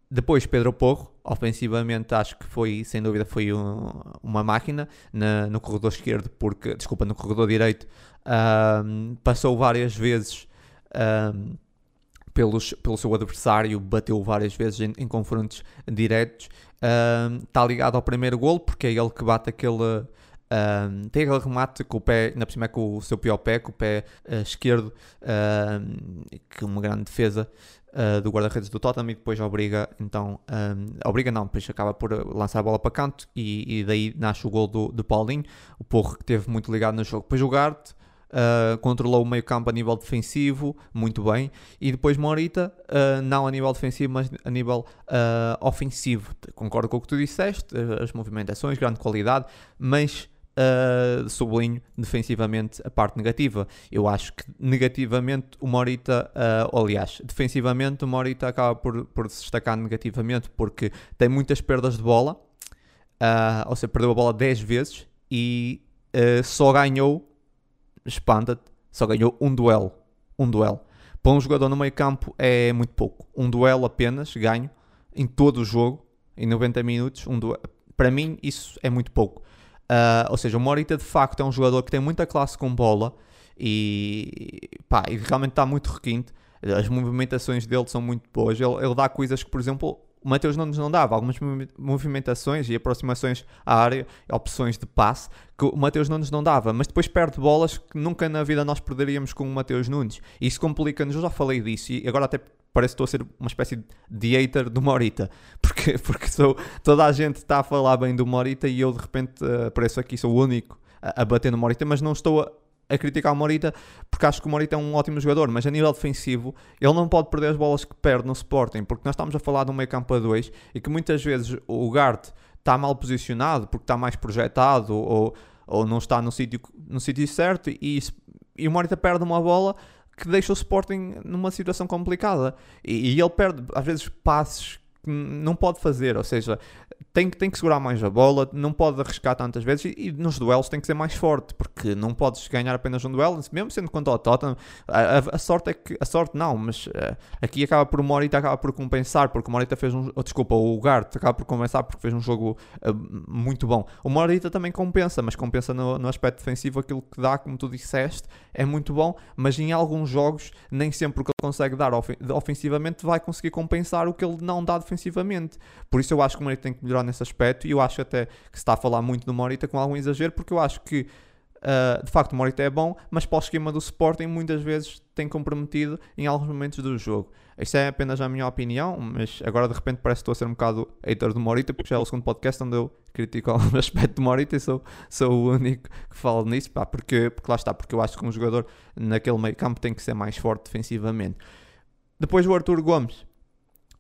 A: Depois Pedro Porro, ofensivamente acho que foi, sem dúvida, foi um, uma máquina na, no corredor esquerdo, porque, desculpa, no corredor direito, passou várias vezes pelos, pelo seu adversário, bateu várias vezes em, em confrontos diretos. Está ligado ao primeiro gol, porque é ele que bate aquele. tem aquele remate com o pé, por cima é com o seu pior pé, com o pé uh, esquerdo, uh, que uma grande defesa uh, do guarda-redes do Tottenham e depois obriga, então, um, obriga não, depois acaba por lançar a bola para canto e, e daí nasce o gol do, do Paulinho, o Porro que teve muito ligado no jogo. Depois o Garte, Uh, controlou o meio campo a nível defensivo, muito bem, e depois Morita, uh, não a nível defensivo, mas a nível uh, ofensivo. Concordo com o que tu disseste, as movimentações, grande qualidade, mas sublinho defensivamente a parte negativa. Eu acho que negativamente o Morita, aliás, defensivamente o Morita acaba por, por se destacar negativamente porque tem muitas perdas de bola, ou seja, perdeu a bola 10 vezes e só ganhou espanta-te, só ganhou um duelo. Um duelo. Para um jogador no meio campo é muito pouco. Um duelo apenas, ganho, em todo o jogo, em 90 minutos, um duelo. Para mim, isso é muito pouco. Uh, ou seja, o Morita de facto é um jogador que tem muita classe com bola e, pá, e realmente está muito requinte. As movimentações dele são muito boas. Ele, ele dá coisas que, por exemplo, o Mateus Nunes não dava algumas movimentações e aproximações à área, opções de passe, que o Mateus Nunes não dava, mas depois perde bolas que nunca na vida nós perderíamos com o Mateus Nunes. Isso complica-nos, eu já falei disso, e agora até parece que estou a ser uma espécie de hater do Morita, <laughs> porque, porque sou, toda a gente está a falar bem do Morita e eu de repente uh, apareço aqui, sou o único a, a bater no Morita, mas não estou a, a criticar o Morita porque acho que o Morita é um ótimo jogador, mas a nível defensivo ele não pode perder as bolas que perde no Sporting, porque nós estamos a falar de um meio campo a dois e que muitas vezes o Gart está mal posicionado porque está mais projetado ou, ou não está no sítio no sítio certo e, e o Morita perde uma bola que deixa o Sporting numa situação complicada. E, e ele perde às vezes passes não pode fazer, ou seja, tem, tem que segurar mais a bola, não pode arriscar tantas vezes e, e, nos duelos tem que ser mais forte, porque não podes ganhar apenas um duelo, mesmo sendo quanto ao Tottenham. A, a, a sorte é que, a sorte não, mas uh, aqui acaba por o Morita acaba por compensar, porque o Morita fez um, oh, desculpa, o Gart acaba por compensar porque fez um jogo uh, muito bom. O Morita também compensa, mas compensa no, no aspecto defensivo aquilo que dá, como tu disseste, é muito bom, mas em alguns jogos nem sempre o que ele consegue dar ofensivamente vai conseguir compensar o que ele não dá defensivamente. Por isso eu acho que o Morita tem que melhorar nesse aspecto e eu acho até que se está a falar muito do Morita com algum exagero, porque eu acho que uh, de facto o Morita é bom, mas para o esquema do Sporting muitas vezes tem comprometido em alguns momentos do jogo. Isto é apenas a minha opinião, mas agora de repente parece que estou a ser um bocado hater do Morita, porque já é o segundo podcast onde eu critico <laughs> algum aspecto do Morita e sou, sou o único que falo nisso, pá, porque, porque lá está, porque eu acho que um jogador naquele meio campo tem que ser mais forte defensivamente. Depois o Arthur Gomes,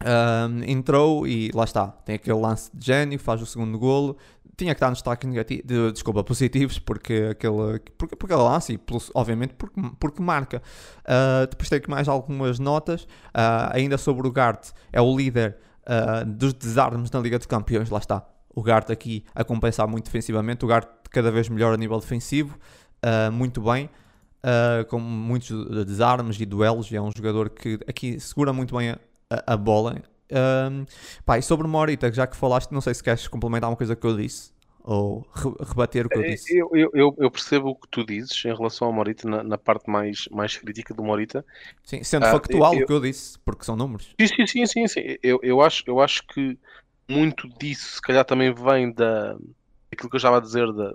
A: Um, entrou e lá está, tem aquele lance de gênio, faz o segundo golo. Tinha que estar nos destaques negativos, de, desculpa, positivos, porque aquele, porque, porque lance e, obviamente, porque, porque marca. Uh, depois tenho aqui mais algumas notas. Uh, ainda sobre o Gart, é o líder uh, dos desarmes na Liga de Campeões, lá está. O Gart aqui a compensar muito defensivamente, o Gart cada vez melhor a nível defensivo, muito bem. com muitos desarmes e duelos, e é um jogador que aqui segura muito bem a, a bola. Um, pá, e sobre Morita, já que falaste, não sei se queres complementar uma coisa que eu disse ou re rebater o que eu disse.
B: Eu, eu, eu, percebo o que tu dizes em relação ao Morita, na, na parte mais, mais crítica do Morita.
A: Sim, sendo uh, factual eu, o que eu disse, porque são números.
B: Sim, sim, sim, sim, sim. Eu, eu, acho, eu acho que muito disso, se calhar, também vem da aquilo que eu estava a dizer, de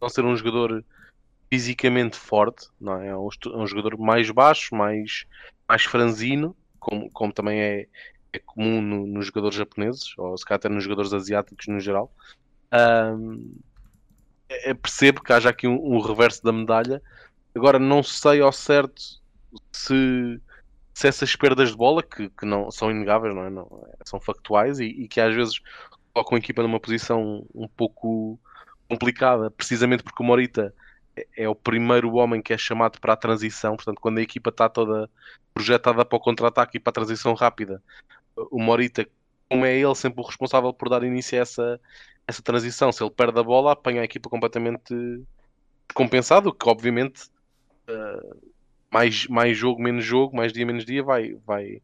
B: não ser um jogador fisicamente forte, não é? É um, é um jogador mais baixo, mais, mais franzino, como, como também é, é comum no, nos jogadores japoneses, ou se calhar até nos jogadores asiáticos no geral. Um, é, percebo que haja aqui um, um, reverso da medalha. Agora não sei ao certo se, se essas perdas de bola, que, que não são inegáveis, não é? Não, são factuais e, e, que às vezes colocam a equipa numa posição um pouco complicada, precisamente porque o Morita é, o primeiro homem que é chamado para a transição, portanto, quando a equipa está toda projetada para o contra-ataque e para a transição rápida, o Morita, como é ele sempre o responsável por dar início a essa, essa transição, se ele perde a bola, apanha a equipa completamente compensado, que obviamente uh, mais, mais jogo, menos jogo, mais dia, menos dia, vai, vai,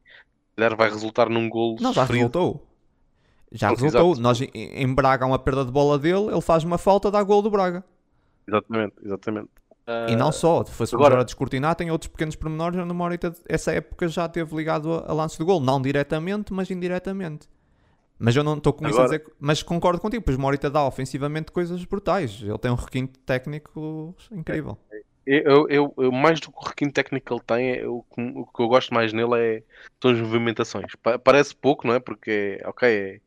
B: vai resultar num gol.
A: Não, já resultou. Já resultou. Nós, em Braga, uma perda de bola dele, ele faz uma falta, dá gol do Braga.
B: Exatamente, exatamente.
A: Uh, e não só, foi-se agora a descortinar, tem outros pequenos pormenores. No Morita, essa época já teve ligado a, a lance de gol, não diretamente, mas indiretamente. Mas eu não estou com Agora... isso a dizer. Mas concordo contigo, pois Morita dá ofensivamente coisas brutais. Ele tem um requinte técnico incrível.
B: Eu, eu, eu, mais do que o requinte técnico que ele tem, eu, o que eu gosto mais nele é, são as movimentações. Parece pouco, não é? Porque, ok, é,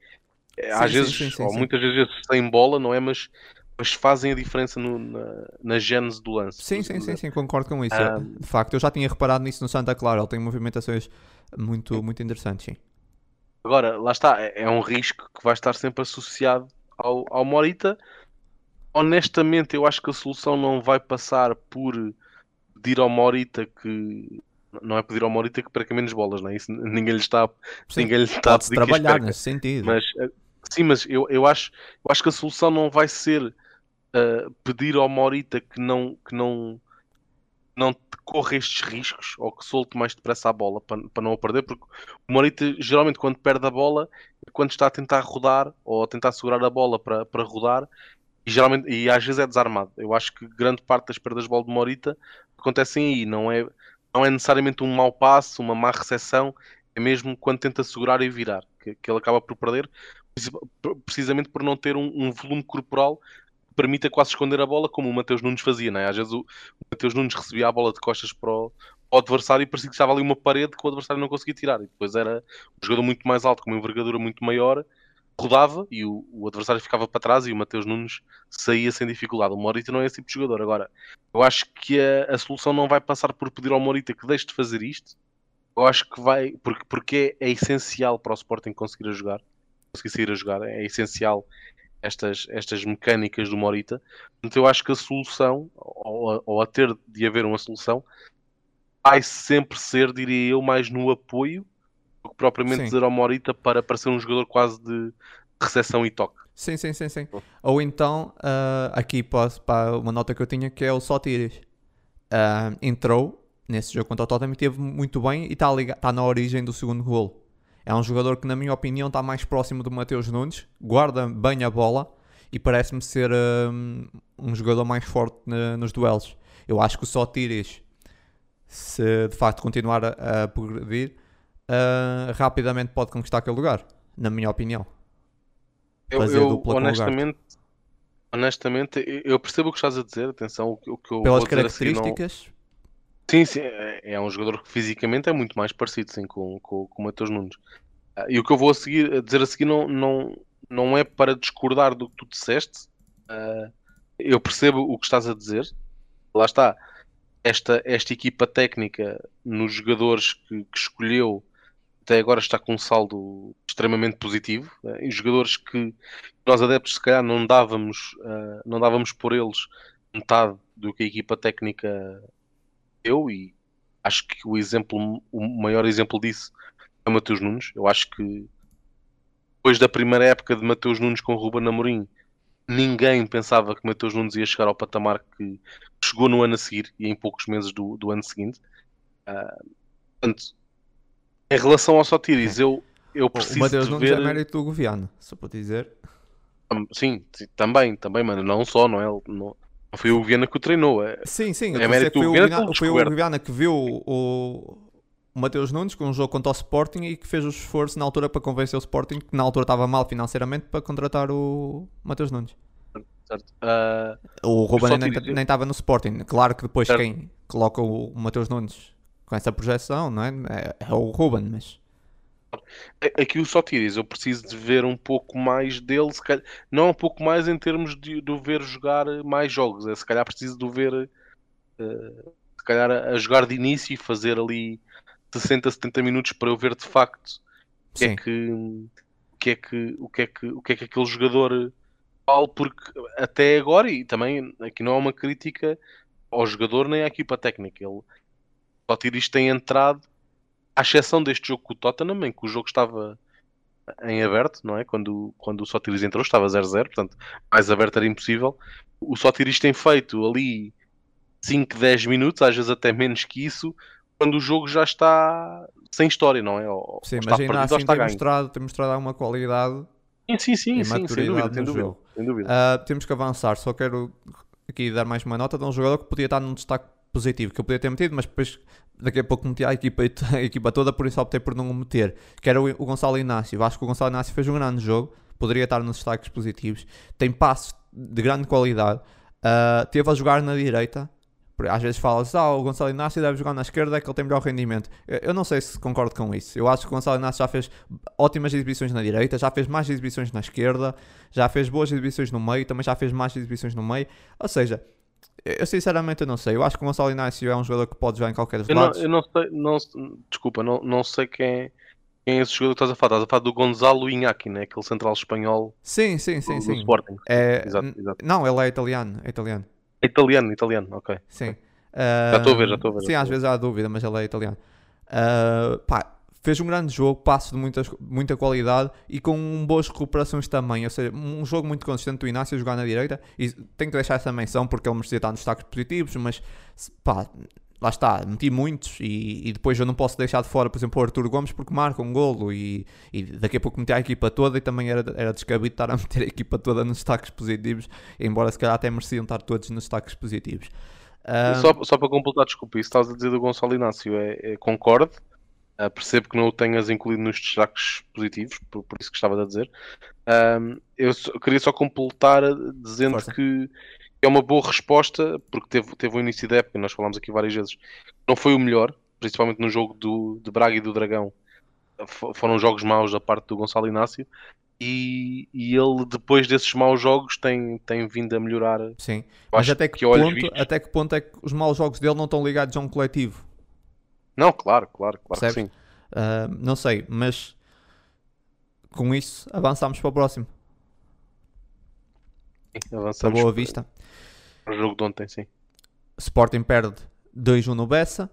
B: é, sim, às sim, vezes, sim, ou muitas vezes sem bola, não é? Mas, mas fazem a diferença no, na, na gênese do lance.
A: Sim, sim, sim, sim, concordo com isso. Um... De facto, eu já tinha reparado nisso no Santa Clara. Ele tem movimentações muito, muito interessantes, sim.
B: Agora, lá está, é, é um risco que vai estar sempre associado ao, ao Morita. Honestamente, eu acho que a solução não vai passar por pedir ao Morita que. Não é pedir ao Morita que perca menos bolas, não é? Isso ninguém lhe está, sim, ninguém lhe está a pedir
A: trabalhar nesse sentido.
B: Mas, eh, sim, mas eu, eu, acho, eu acho que a solução não vai ser pedir ao Morita que não, que não não corra estes riscos ou que solte mais depressa a bola para, para não a perder, porque o Morita geralmente quando perde a bola é quando está a tentar rodar ou a tentar segurar a bola para, para rodar e, geralmente, e às vezes é desarmado. Eu acho que grande parte das perdas de bola de Morita acontecem aí, não é, não é necessariamente um mau passo, uma má recepção, é mesmo quando tenta segurar e virar, que, que ele acaba por perder, precisamente por não ter um, um volume corporal permita quase esconder a bola, como o Mateus Nunes fazia, não é? Às vezes o, o Mateus Nunes recebia a bola de costas para o, para o adversário e parecia que estava ali uma parede que o adversário não conseguia tirar. E depois era um jogador muito mais alto, com uma envergadura muito maior, rodava e o, o adversário ficava para trás e o Mateus Nunes saía sem dificuldade. O Morita não é esse tipo de jogador. Agora, eu acho que a, a solução não vai passar por pedir ao Morita que deixe de fazer isto. Eu acho que vai, porque, porque é, é essencial para o Sporting conseguir a jogar, conseguir sair a jogar, é essencial estas, estas mecânicas do Morita. Portanto, eu acho que a solução, ou, ou a ter de haver uma solução, vai sempre ser, diria eu, mais no apoio do que propriamente sim. dizer ao Morita para, para ser um jogador quase de recepção e toque.
A: Sim, sim, sim, sim. Ou então, uh, aqui posso, para uma nota que eu tinha que é o Sotiris. Uh, entrou nesse jogo contra o Tottenham e teve muito bem e está tá na origem do segundo gol. É um jogador que, na minha opinião, está mais próximo do Mateus Nunes, guarda bem a bola e parece-me ser um, um, jogador mais forte na, nos duelos. Eu acho que o Sotiris, se de facto continuar a, a progredir, uh, rapidamente pode conquistar aquele lugar, na minha opinião.
B: Eu, eu honestamente, honestamente, eu percebo o que estás a dizer, atenção, o que, o que eu
A: Pelas características,
B: Sim, sim, é, é um jogador que fisicamente é muito mais parecido sim, com, com, com o Matheus Nunes. Uh, e o que eu vou a, seguir, a dizer a seguir não, não, não é para discordar do que tu disseste. Uh, eu percebo o que estás a dizer. Lá está. Esta, esta equipa técnica nos jogadores que, que escolheu até agora está com um saldo extremamente positivo. Uh, jogadores que nós adeptos se calhar não dávamos, uh, não dávamos por eles metade do que a equipa técnica deu e acho que o exemplo, o maior exemplo disso é o Mateus Nunes. Eu acho que depois da primeira época de Mateus Nunes com o Ruben Amorim, ninguém pensava que Mateus Nunes ia chegar ao patamar que chegou no ano a seguir e em poucos meses do, do ano seguinte. Uh, portanto, em relação ao Sotiris, eu, eu preciso
A: o Mateus
B: de
A: Nunes
B: ver...
A: é mérito do governo, só para dizer.
B: Sim, sim, também, também, mano. Não só, não é? Não foi o Viana que o treinou. É,
A: sim, sim.
B: É mérito
A: foi, o
B: Viana
A: foi o. Viana que viu o, o Mateus Nunes com um jogo contra o Sporting e que fez o esforço na altura para convencer o Sporting, que na altura estava mal financeiramente, para contratar o Mateus Nunes.
B: certo? Ah,
A: O Ruben nem nem estava no Sporting. Claro que depois
B: Certo.
A: quem coloca o Mateus Nunes com essa projeção, não é? É, é o Ruben, mas
B: aqui o Sotiris, eu preciso de ver um pouco mais dele, calhar, não um pouco mais em termos de, de o ver jogar mais jogos, é, se calhar preciso de o ver eh, se calhar a, jogar de início e fazer ali 60, 70 minutos para eu ver de facto o que é que que é que o que é que o que é que aquele jogador vale, porque até agora e também aqui não é uma crítica ao jogador nem à equipa técnica, ele o Sotiris tem entrado à exceção deste jogo com o Tottenham, em que o jogo estava em aberto, não é? Quando, quando o Sotiris entrou, estava 0-0, portanto, mais aberto era impossível. O Sotiris tem feito ali 5, 10 minutos, às vezes até menos que isso, quando o jogo já está sem história, não é? Ou,
A: Sim,
B: ou
A: mas
B: está
A: ainda
B: perdido
A: assim
B: está
A: tem mostrado, tem mostrado alguma qualidade.
B: Sim, sim, sim,
A: e
B: sim sem
A: maturidade
B: dúvida, sem
A: no
B: dúvida.
A: jogo.
B: Sem dúvida.
A: Ah, temos que avançar, só quero aqui dar mais uma nota de um jogador que podia estar num destaque positivo, que eu podia ter metido, mas depois daqui a pouco meti a equipa, <laughs> a equipa toda, por isso optei por não o meter, que era o, Gonçalo Inácio. Acho que o Gonçalo Inácio fez um grande jogo, poderia estar nos destaques positivos, tem passos de grande qualidade, ah, teve a jogar na direita. Às vezes fala-se, ah, o Gonçalo Inácio deve jogar na esquerda, é que ele tem melhor rendimento. Eu, eu não sei se concordo com isso. Eu acho que o Gonçalo Inácio já fez ótimas exibições na direita, já fez mais exibições na esquerda, já fez boas exibições no meio, também já fez mais exibições no meio. Ou seja, eu sinceramente não sei. Eu acho que o Gonçalo Inácio é um jogador que pode jogar em qualquer dos
B: Eu não,
A: lados.
B: eu não sei, não, desculpa, não, não sei quem é, quem é esse jogador que estás a falar. Estás a falar do Gonzalo Inaki, né? aquele central espanhol
A: Sim, sim, sim,
B: do, do
A: sim.
B: Sporting.
A: É,
B: Exato, exato.
A: Não, ele é italiano, é italiano.
B: É Italiano, italiano, ok.
A: Sim.
B: Já estou a ver, já estou a ver,
A: Sim, às vezes há dúvida, mas ele é italiano. Ah, pá, fez um grande jogo, passo de muitas, muita qualidade e com boas recuperações também. Ou seja, um jogo muito consistente do Inácio jogar na direita. E tenho que deixar essa menção porque ele merecia estar nos destaques positivos, mas pá, lá está, meti muitos e, e depois eu não posso deixar de fora, por exemplo, o Arthur Gomes porque marca um golo e, e daqui a pouco meti a equipa toda e também era, era descabido estar a meter a equipa toda nos destaques positivos, embora se calhar até mereciam estar todos nos destaques positivos. Ah,
B: Só, só para completar, desculpa, isso estás a dizer do Gonçalo Inácio, é, é- concordo, ah, percebo que não o tenhas incluído nos destaques positivos, por, por isso que estava a dizer. Eu só- queria só completar dizendo
A: Força.
B: que é uma boa resposta, porque teve, teve um início da época, nós falámos aqui várias vezes, não foi o melhor, principalmente no jogo do, de Braga e do Dragão, Fo- foram jogos maus da parte do Gonçalo Inácio. E, e ele, depois desses maus jogos, tem, tem vindo a melhorar.
A: Sim, mas até que,
B: que
A: ponto, até que ponto é que os maus jogos dele não estão ligados a um coletivo?
B: Não, claro, claro, claro que sim.
A: Ah, não sei, mas com isso avançamos para o próximo.
B: Sim,
A: Para
B: Avançamos
A: Boa
B: para-
A: Vista.
B: para o jogo de ontem, sim.
A: Sporting perde 2-1 no Bessa.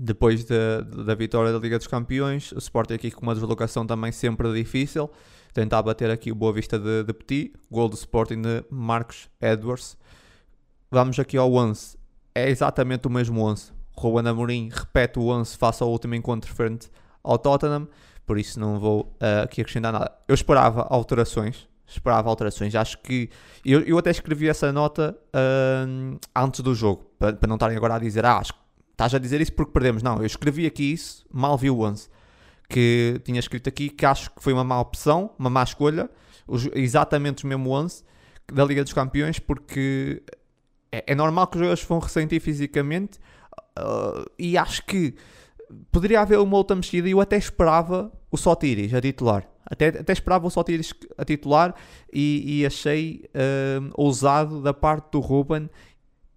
A: Depois da, da vitória da Liga dos Campeões, o Sporting aqui com uma deslocação também sempre difícil. Tentar bater aqui o Boa Vista de, de Petit. Gol do Sporting de Marcos Edwards. Vamos aqui ao 11. É exatamente o mesmo 11. Ruben Amorim repete o 11 face ao último encontro frente ao Tottenham. Por isso não vou ah, aqui acrescentar nada. Eu esperava alterações. Esperava alterações. Acho que. Eu, eu até escrevi essa nota ahm, antes do jogo. Para, para não estarem agora a dizer, ah, acho que estás a dizer isso porque perdemos. Não, eu escrevi aqui isso, mal vi o 11. Que tinha escrito aqui que acho que foi uma má opção, uma má escolha. Os- exatamente o mesmo 11 da Liga dos Campeões, porque é, é normal que os jogadores vão ressentir fisicamente. Ah, e acho que poderia haver uma outra mexida e eu até esperava o Sotiris a titular. Até, até esperava o Sotiris a titular e, e achei hum, ousado da parte do Ruben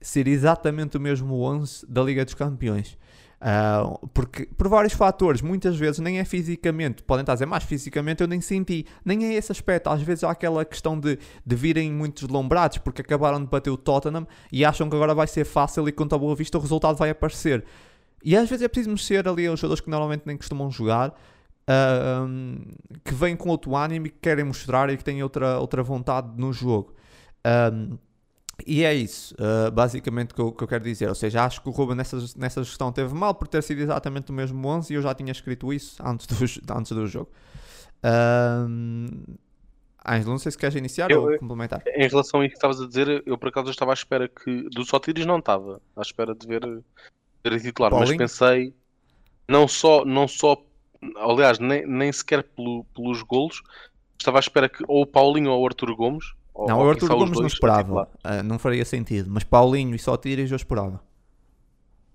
A: ser exatamente o mesmo 11 da Liga dos Campeões. Uh, porque por vários fatores, muitas vezes nem é fisicamente, podem estar a dizer, mas fisicamente eu nem senti, nem é esse aspecto. Às vezes há aquela questão de, de virem muito deslumbrados porque acabaram de bater o Tottenham e acham que agora vai ser fácil e contra a Boa Vista o resultado vai aparecer. E às vezes é preciso mexer ali aos jogadores que normalmente nem costumam jogar, uh, que vêm com outro ânimo e que querem mostrar e que têm outra, outra vontade no jogo. Um, e é isso, uh, basicamente, que eu, que eu quero dizer. Ou seja, acho que o Ruben nessa, nessa gestão teve mal por ter sido exatamente o mesmo 11 e eu já tinha escrito isso antes do, <laughs> antes do jogo. Uh, Ângelo, não sei se queres iniciar eu, ou complementar.
B: Em relação a isso que estavas a dizer, eu por acaso estava à espera que. Do Sotiris não estava, à espera de ver, ver titular, Paulinho? mas pensei, não só, não só aliás, nem, nem sequer pelo, pelos golos, estava à espera que ou o Paulinho ou o Arthur Gomes
A: não, o Arthur Gomes não esperava. Uh, não faria sentido. Mas Paulinho e Sotiris eu esperava.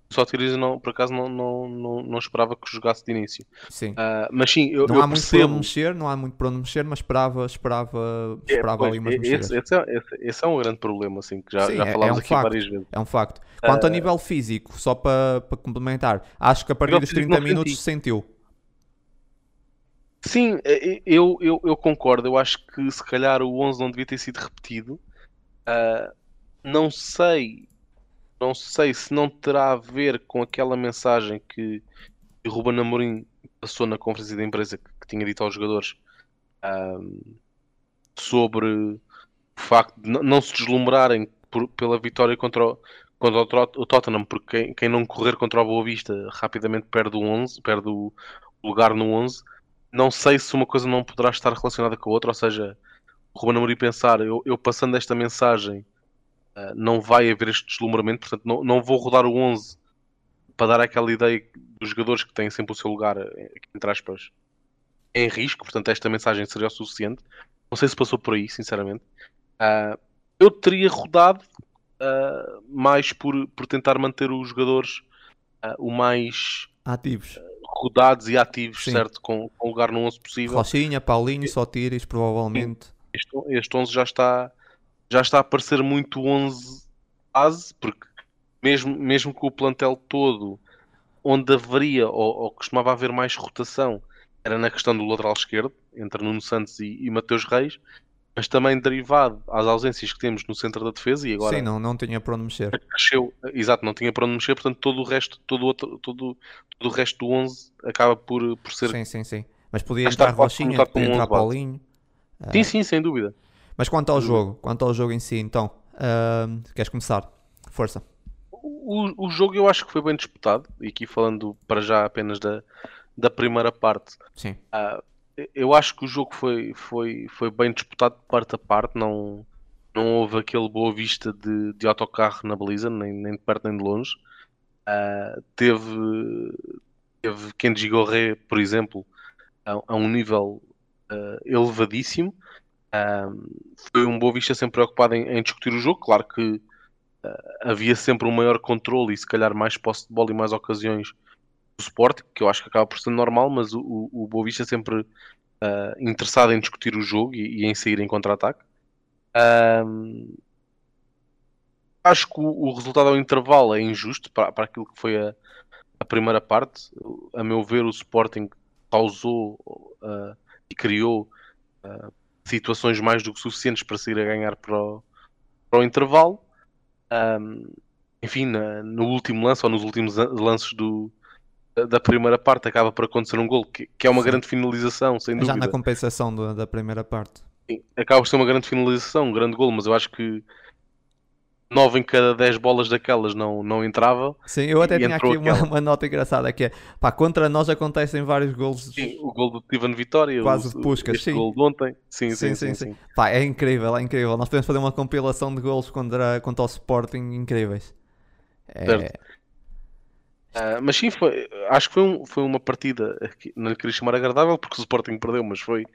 B: Sotiris não, por acaso não, não, não, não esperava que jogasse de início.
A: Sim.
B: Uh, mas sim, eu,
A: não
B: eu
A: há
B: muito
A: para onde mexer, não há muito para onde mexer, mas esperava, esperava, é, esperava é, ali umas
B: esse, esse, é, esse, esse, é um grande problema, assim, que já,
A: sim,
B: já
A: é,
B: falámos
A: é um
B: aqui
A: facto,
B: várias vezes.
A: É um facto. Quanto uh, a nível físico, só para, para complementar, acho que a partir dos 30 minutos se sentiu.
B: Sim, eu, eu, eu concordo. Eu acho que se calhar o 11 não devia ter sido repetido. Uh, não sei, não sei se não terá a ver com aquela mensagem que o Ruben Amorim passou na conferência de empresa que, que tinha dito aos jogadores uh, sobre o facto de não se deslumbrarem por, pela vitória contra o, contra o, Tottenham, porque quem, quem, não correr contra o Boa Vista rapidamente perde o 11, perde o lugar no 11. Não sei se uma coisa não poderá estar relacionada com a outra, ou seja, Ruben Amorim pensar, eu, eu passando esta mensagem uh, não vai haver este deslumbramento, portanto não, não vou rodar o 11 para dar aquela ideia dos jogadores que têm sempre o seu lugar, eh, entre aspas, em risco, portanto esta mensagem seria o suficiente. Não sei se passou por aí, sinceramente. Uh, eu teria rodado uh, mais por, por tentar manter os jogadores o mais
A: ativos
B: rodados e ativos, Sim. certo? Com, com lugar no 11 possível.
A: Rochinha, Paulinho, Sotiris, provavelmente. Sim
B: este, este 11 já está, já está a parecer muito 11 base, porque mesmo, mesmo com o plantel todo, onde haveria ou, ou, costumava haver mais rotação, era na questão do lateral esquerdo, entre Nuno Santos e, e Mateus Reis, mas também derivado às ausências que temos no centro da defesa e agora...
A: Sim, não, não tinha para onde mexer.
B: Cresceu, exato, não tinha para onde mexer, portanto todo o resto, todo o, outro, todo, todo o resto do 11 acaba por, por ser...
A: Sim, sim, sim. Mas podia entrar Rochinha, podia entrar Paulinho...
B: Sim, sim, sem dúvida.
A: Mas quanto ao jogo, quanto ao jogo em si, então, uh, queres começar? Força.
B: O, o jogo eu acho que foi bem disputado, e aqui falando para já apenas da, da primeira parte.
A: Sim.
B: Uh, eu acho que o jogo foi, foi, foi bem disputado de parte a parte, não, não houve aquele boa vista de, de autocarro na baliza, nem, nem de perto nem de longe. Uh, teve, teve Kenji Gorré, por exemplo, a, a um nível uh, elevadíssimo. foi um Boa Vista sempre preocupado em, em discutir o jogo. Claro que uh, havia sempre um maior controle e se calhar mais posse de bola e mais ocasiões Sport, que eu acho que acaba por ser normal, mas o, o, Boa Vista sempre uh, interessado em discutir o jogo e, e em sair em contra-ataque. acho que o, o, resultado ao intervalo é injusto para, para aquilo que foi a, a primeira parte. A meu ver, o Sporting pausou uh, e criou uh, situações mais do que suficientes para sair a ganhar para o, para o intervalo. Um, enfim, na, no último lance ou nos últimos lances do, da primeira parte acaba por acontecer um gol que, que é uma Sim. grande finalização, sem dúvida.
A: Já na compensação do, da primeira parte.
B: Sim, acaba por ser uma grande finalização, um grande gol, mas eu acho que 9 em cada 10 bolas daquelas não, não entravam.
A: Sim, eu até tinha aqui uma, uma, nota engraçada que é pá, contra nós acontecem vários gols.
B: Sim, o gol do Tivan Vitória,
A: quase de Puscas, sim.
B: gol de ontem.
A: Sim sim sim, sim, sim, sim. Pá, é incrível, é incrível. Nós podemos fazer uma compilação de gols contra, contra o Sporting incríveis. É...
B: Certo. Uh, mas sim, foi, acho que foi, um, foi uma partida, que não lhe queria chamar agradável porque o Sporting perdeu, mas foi,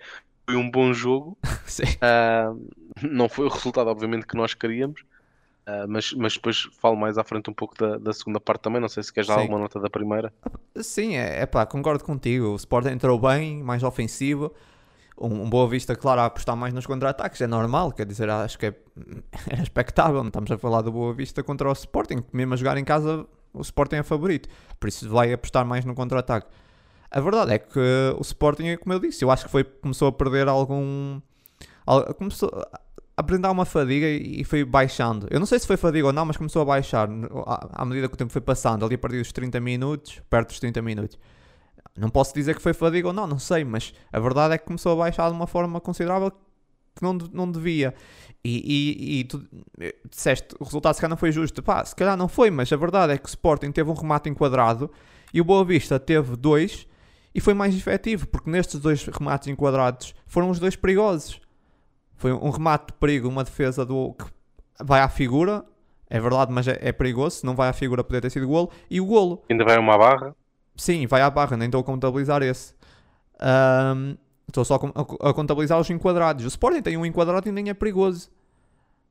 B: foi um bom jogo. <laughs> uh, não foi o resultado, obviamente, que nós queríamos. Uh, mas, mas depois falo mais à frente um pouco da, da segunda parte também. Não sei se queres dar alguma nota da primeira.
A: Sim, é, é pá, concordo contigo. O Sport entrou bem, mais ofensivo. Um, um Boa Vista, claro, a apostar mais nos contra-ataques, é normal, quer dizer, acho que é, <laughs> é expectável. Não estamos a falar do Boa Vista contra o Sporting, mesmo a jogar em casa o Sporting é favorito, por isso vai apostar mais no contra-ataque. A verdade é que o Sporting, como eu disse, eu acho que foi, começou a perder algum. Começou a apresentar uma fadiga e foi baixando. Eu não sei se foi fadiga ou não, mas começou a baixar à medida que o tempo foi passando, ali a partir dos 30 minutos, perto dos 30 minutos. Não posso dizer que foi fadiga ou não, não sei, mas a verdade é que começou a baixar de uma forma considerável que não, não devia. E, e, e tu disseste, o resultado se calhar não foi justo. Pá, se calhar não foi, mas a verdade é que o Sporting teve um remate enquadrado e o Boa Vista teve dois e foi mais efetivo, porque nestes dois remates enquadrados foram os dois perigosos. Foi um remate de perigo, uma defesa do que vai à figura, é verdade, mas é, é perigoso, se não vai à figura poder ter sido golo, e o golo.
B: Ainda vai uma barra?
A: Sim, vai à barra, nem estou a contabilizar esse. Um, estou só a contabilizar os enquadrados. O Sporting tem um enquadrado e nem é perigoso.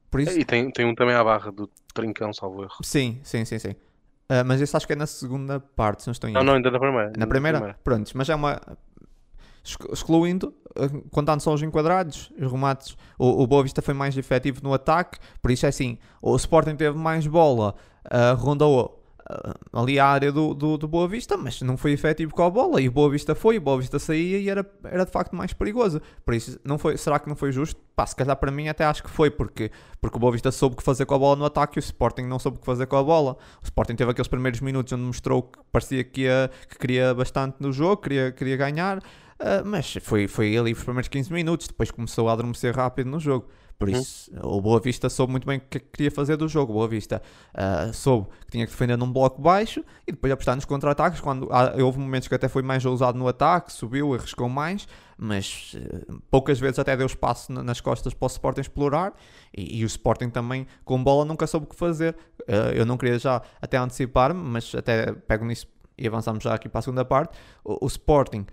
B: Por isso... E tem, tem um também à barra do Trincão, salvo erro.
A: Sim, sim, sim, sim. Uh, mas esse acho que é na segunda parte, se não estou em
B: Não, não, ainda na primeira.
A: Na primeira? primeira? Pronto, mas é uma. Excluindo, ah, contando só os enquadrados, os remates, o, o Boa Vista foi mais efetivo no ataque, por isso é assim: o Sporting teve mais bola, uh, rondou ali à área do, do, do, Boa Vista, mas não foi efetivo com a bola. E o Boa Vista foi, o Boa Vista saía e era, era de facto mais perigoso. Por isso, não foi, será que não foi justo? Pá, se calhar para mim até acho que foi, porque, porque o Boa Vista soube o que fazer com a bola no ataque e o Sporting não soube o que fazer com a bola. O Sporting teve aqueles primeiros minutos onde mostrou que parecia que, ia, que queria bastante no jogo, queria, queria ganhar, uh, mas foi, foi ali os primeiros 15 minutos, depois começou a adormecer rápido no jogo. Por uhum. isso, hum. o Boa Vista soube muito bem o que queria fazer do jogo. O Boa Vista uh, soube que tinha que defender num bloco baixo e depois apostar nos contra-ataques. Quando há, houve momentos que até foi mais ousado no ataque, subiu, arriscou mais, mas uh, poucas vezes até deu espaço nas costas para o Sporting explorar. E, e o Sporting também, com bola, nunca soube o que fazer. Uh, eu não queria já até antecipar-me, mas até pego nisso e avançamos já aqui para a segunda parte. O, o Sporting,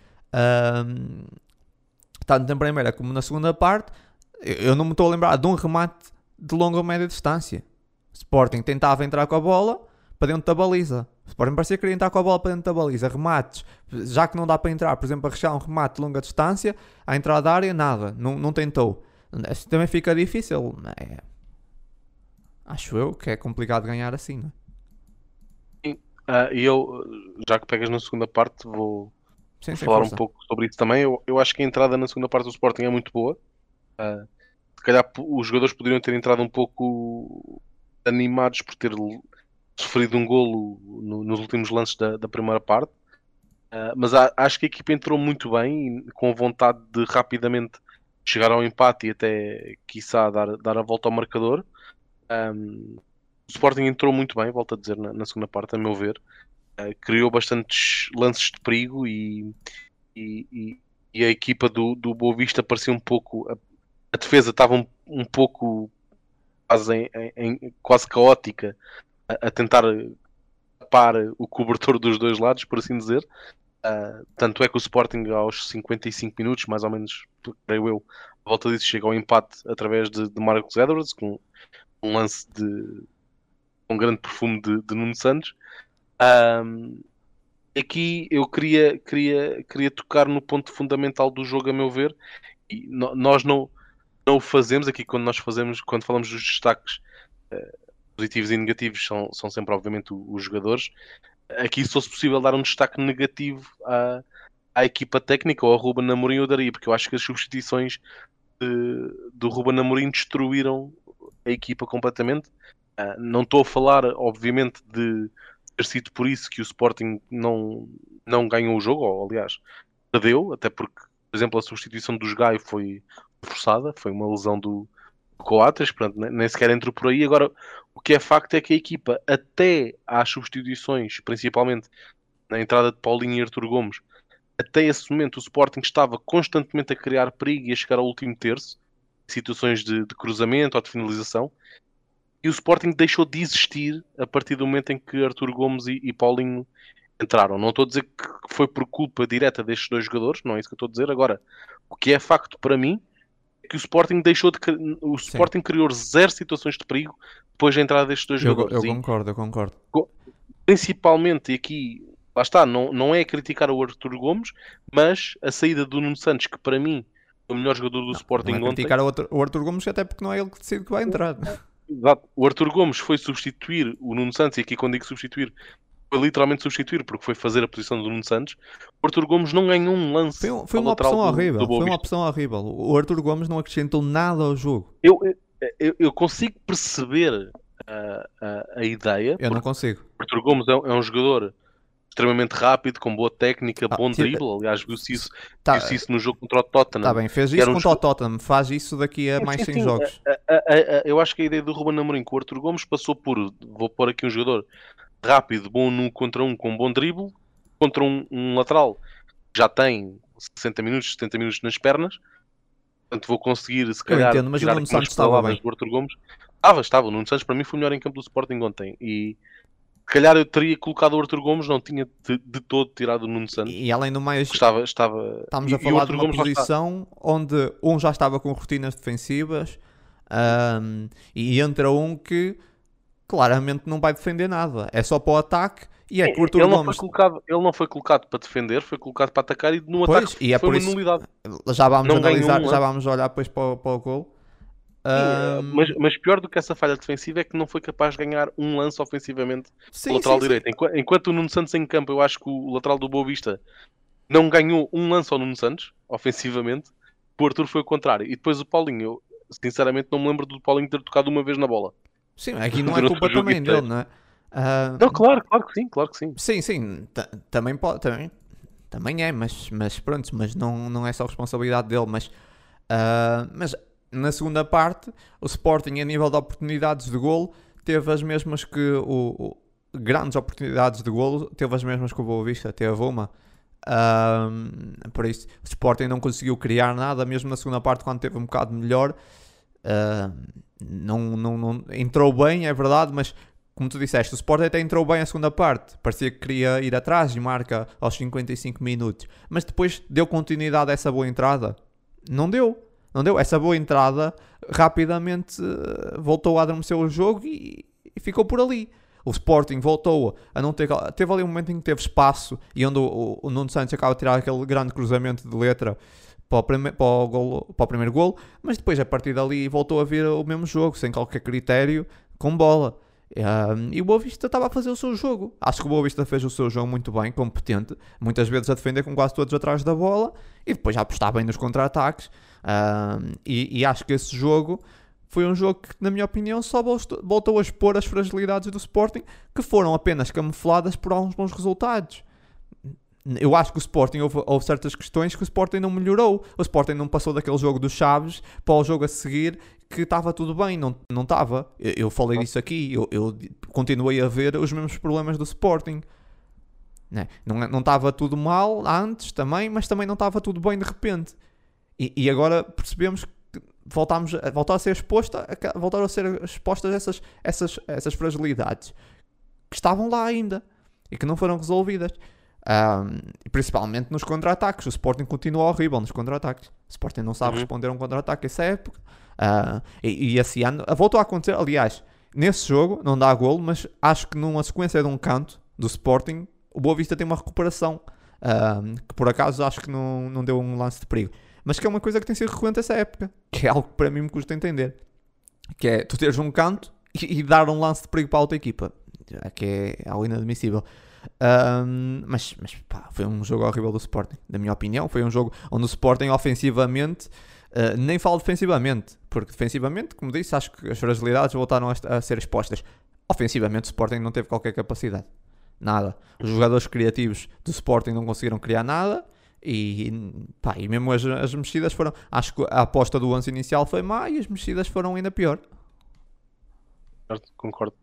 A: tanto na primeira como na segunda parte eu não me estou a lembrar de um remate de longa ou média distância. Sporting tentava entrar com a bola para dentro da baliza. Sporting parecia que queria entrar com a bola para dentro da baliza. Remates, já que não dá para entrar, por exemplo, a rechear um remate de longa distância, a entrada da área, nada, não, não tentou. Também fica difícil. É... Acho eu que é complicado ganhar assim, não
B: é? Uh, e eu, já que pegas na segunda parte, vou sim, falar um pouco sobre isso também. Eu, eu acho que a entrada na segunda parte do Sporting é muito boa. Se calhar os jogadores poderiam ter entrado um pouco animados por ter sofrido um golo no, nos últimos lances da, da primeira parte. Uh, mas a, acho que a equipa entrou muito bem, com vontade de rapidamente chegar ao empate e até, quiçá, dar, dar a volta ao marcador. Um, o Sporting entrou muito bem, volto a dizer, na, na segunda parte, a meu ver. Uh, criou bastantes lances de perigo e, e, e, e, a equipa do, do Boa Vista parecia um pouco a defesa estava um, um pouco quase, em, em, quase caótica a, a, tentar tapar o cobertor dos dois lados, por assim dizer. Uh, tanto é que o Sporting aos 55 minutos, mais ou menos, creio eu, a volta disso chega ao empate através de, de Marcos Edwards, com um lance de um grande perfume de, de Nuno Santos. Um, aqui eu queria, queria, queria tocar no ponto fundamental do jogo, a meu ver. E no, nós não, não o fazemos aqui quando nós fazemos, quando falamos dos destaques uh, positivos e negativos, são, são sempre, obviamente, os, jogadores. Aqui, se fosse possível, dar um destaque negativo à, à equipa técnica ou ao Ruben Amorim, eu daria, porque eu acho que as substituições de, do Ruben Amorim destruíram a equipa completamente. Uh, não estou a falar, obviamente, de ter sido por isso que o Sporting não, não ganhou o jogo, ou aliás, perdeu, até porque, por exemplo, a substituição dos Gaio foi, forçada, foi uma lesão do Coates, portanto, nem sequer entrou por aí. Agora, o que é facto é que a equipa, até às substituições, principalmente na entrada de Paulinho e Artur Gomes, até esse momento o Sporting estava constantemente a criar perigo e a chegar ao último terço, situações de, de cruzamento ou de finalização, e o Sporting deixou de existir a partir do momento em que Artur Gomes e, e Paulinho entraram. Não estou a dizer que foi por culpa direta destes dois jogadores, não é isso que eu estou a dizer. Agora, o que é facto para mim que o Sporting deixou de o Sporting Sim. criou zero situações de perigo depois da entrada destes dois
A: eu,
B: jogadores.
A: Eu concordo, eu concordo.
B: Principalmente aqui, lá está, não, não é criticar o Arthur Gomes, mas a saída do Nuno Santos, que para mim é o melhor jogador do não, Sporting
A: não é
B: ontem.
A: criticar o Arthur Gomes até porque não é ele que decide que vai entrar.
B: Exato. O Arthur Gomes foi substituir o Nuno Santos, e aqui quando digo substituir, foi literalmente substituir, porque foi fazer a posição do Nuno Santos. O Arthur Gomes não ganhou um lance.
A: Foi, foi uma opção do, horrível. Do foi uma opção horrível. O Arthur Gomes não acrescentou nada ao jogo.
B: Eu, eu, eu consigo perceber a, a, a ideia.
A: Eu não consigo.
B: O Arthur Gomes é, é um jogador extremamente rápido, com boa técnica, ah, bom dribble. Aliás, viu-se isso, tá, viu isso no jogo contra o Tottenham.
A: Está bem, fez isso um contra o Tottenham, faz isso daqui a sim, mais 100 jogos.
B: A, a, eu acho que a ideia do Ruben Amorim com o Arthur Gomes passou por, vou pôr aqui um jogador rápido, bom no contra um, com bom dribble, contra um, um lateral que já tem 60 minutos, 70 minutos nas pernas. Portanto, vou conseguir, se calhar,
A: eu entendo, mas o Nuno Santos estava bem.
B: do Arthur Gomes. Estava, estava. O Nuno Santos, para mim, foi o melhor em campo do Sporting ontem. E se calhar eu teria colocado o Arthur Gomes, não tinha de, de todo tirado o Nuno Santos.
A: E além do mais,
B: estava, estava...
A: estamos a falar de uma Gomes posição onde um já estava com rotinas defensivas um, e entra um que claramente não vai defender nada, é só para o ataque. E é que o Arthur
B: ele, não
A: Gomes...
B: foi colocado, ele não foi colocado para defender, foi colocado para atacar e no
A: pois,
B: ataque
A: e é
B: foi
A: por
B: uma
A: isso,
B: nulidade.
A: Já vamos não analisar, já vamos olhar depois para, para o gol.
B: Um... Mas, mas, pior do que essa falha defensiva é que não foi capaz de ganhar um lance ofensivamente sim, lateral sim, direito. Sim. Enquanto, enquanto o Nuno Santos em campo, eu acho que o lateral do Boa Vista não ganhou um lance ao Nuno Santos, ofensivamente. O Arthur foi o contrário. E depois o Paulinho, eu sinceramente não me lembro do Paulinho ter tocado uma vez na bola.
A: Sim, aqui não é culpa também dele, não é?
B: Uh... Não, claro, claro que sim, claro que sim.
A: Sim, sim, também pode, também, também é, mas, mas pronto, mas não, não é só responsabilidade dele, mas, uh, mas na segunda parte, o Sporting, a nível de oportunidades de golo, teve as mesmas que o, o grandes oportunidades de golo, teve as mesmas que o Boa Vista, teve uma. Um, por isso, o Sporting não conseguiu criar nada, mesmo na segunda parte, quando teve um bocado melhor. Uh, não, não, não, entrou bem, é verdade, mas como tu disseste, o Sporting até entrou bem a segunda parte. Parecia que queria ir atrás e marca aos 55 minutos. Mas depois deu continuidade a essa boa entrada? Não deu. Não deu. Essa boa entrada rapidamente uh, voltou a adormecer o jogo e, e, ficou por ali. O Sporting voltou a não ter. Teve ali um momento em que teve espaço e onde o, o, o Nuno Santos acaba de tirar aquele grande cruzamento de letra para o, prime, para, o golo, para o primeiro golo, mas depois a partir dali voltou a vir o mesmo jogo, sem qualquer critério, com bola. Um, e o Boa Vista estava a fazer o seu jogo. Acho que o Boa Vista fez o seu jogo muito bem, competente, muitas vezes a defender com quase todos atrás da bola e depois a apostar bem nos contra-ataques. Um, e, e, acho que esse jogo foi um jogo que, na minha opinião, só voltou a expor as fragilidades do Sporting, que foram apenas camufladas por alguns bons resultados. Eu acho que o Sporting houve, houve, certas questões que o Sporting não melhorou. O Sporting não passou daquele jogo dos Chaves para o jogo a seguir que estava tudo bem, não estava. Eu, eu, falei disso aqui, eu, eu, continuei a ver os mesmos problemas do Sporting. Né? Não estava tudo mal antes também, mas também não estava tudo bem de repente. E, e agora percebemos que voltámos, voltar a ser exposta, a, voltaram a ser expostas essas, essas, essas fragilidades que estavam lá ainda e que não foram resolvidas. Um, e principalmente nos contra-ataques. O Sporting continua horrível nos contra-ataques. O Sporting não sabe uhum. responder a um contra-ataque essa época. Uh, e, e esse ano voltou a acontecer. Aliás, nesse jogo não dá golo, mas acho que numa sequência de um canto do Sporting, o Boa Vista tem uma recuperação. Que por acaso acho que não, não deu um lance de perigo. Mas que é uma coisa que tem sido recorrente essa época. <laughs> Que é algo que para mim me custa entender. Que é tu teres um canto e, e dar um lance de perigo para a outra equipa. Que é algo inadmissível. Um, mas mas pá, foi um jogo horrível do Sporting, na minha opinião. Foi um jogo onde o Sporting ofensivamente, uh, nem falo defensivamente, porque defensivamente, como disse, acho que as fragilidades voltaram a, a, ser expostas. Ofensivamente, o Sporting não teve qualquer capacidade, nada. Os jogadores criativos do Sporting não conseguiram criar nada. E, pá, e mesmo as, as mexidas foram. Acho que a aposta do 11 inicial foi má e as mexidas foram ainda pior.
B: Concordo.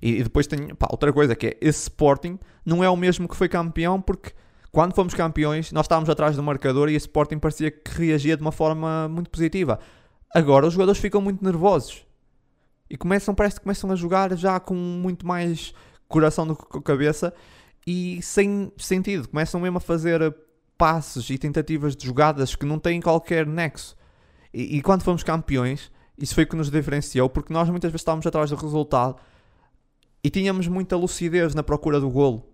A: E, e depois tem pá, outra coisa que é esse Sporting não é o mesmo que foi campeão porque quando fomos campeões nós estávamos atrás do marcador e esse Sporting parecia que reagia de uma forma muito positiva. Agora os jogadores ficam muito nervosos e começam, parece que começam a jogar já com muito mais coração do que cabeça e sem sentido. Começam mesmo a fazer passes e tentativas de jogadas que não têm qualquer nexo. E, e quando fomos campeões, isso foi o que nos diferenciou, porque nós muitas vezes estávamos atrás do resultado e tínhamos muita lucidez na procura do golo.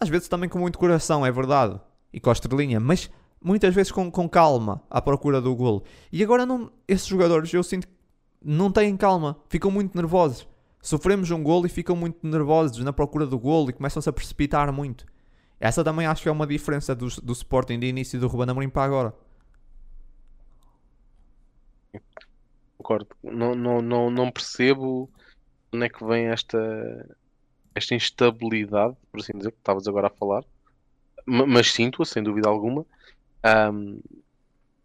A: Às vezes também com muito coração, é verdade, e com a estrelinha, mas muitas vezes com, com calma à procura do golo. E agora não, esses jogadores eu sinto que não têm calma, ficam muito nervosos. Sofremos um golo e ficam muito nervosos na procura do golo e começam-se a precipitar muito. Essa também acho que é uma diferença do, do Sporting de início do Ruben Amorim para agora.
B: Concordo. Não, não, não, não percebo onde é que vem esta, esta instabilidade, por assim dizer, que estavas agora a falar. Mas sinto-a, sem dúvida alguma. Um,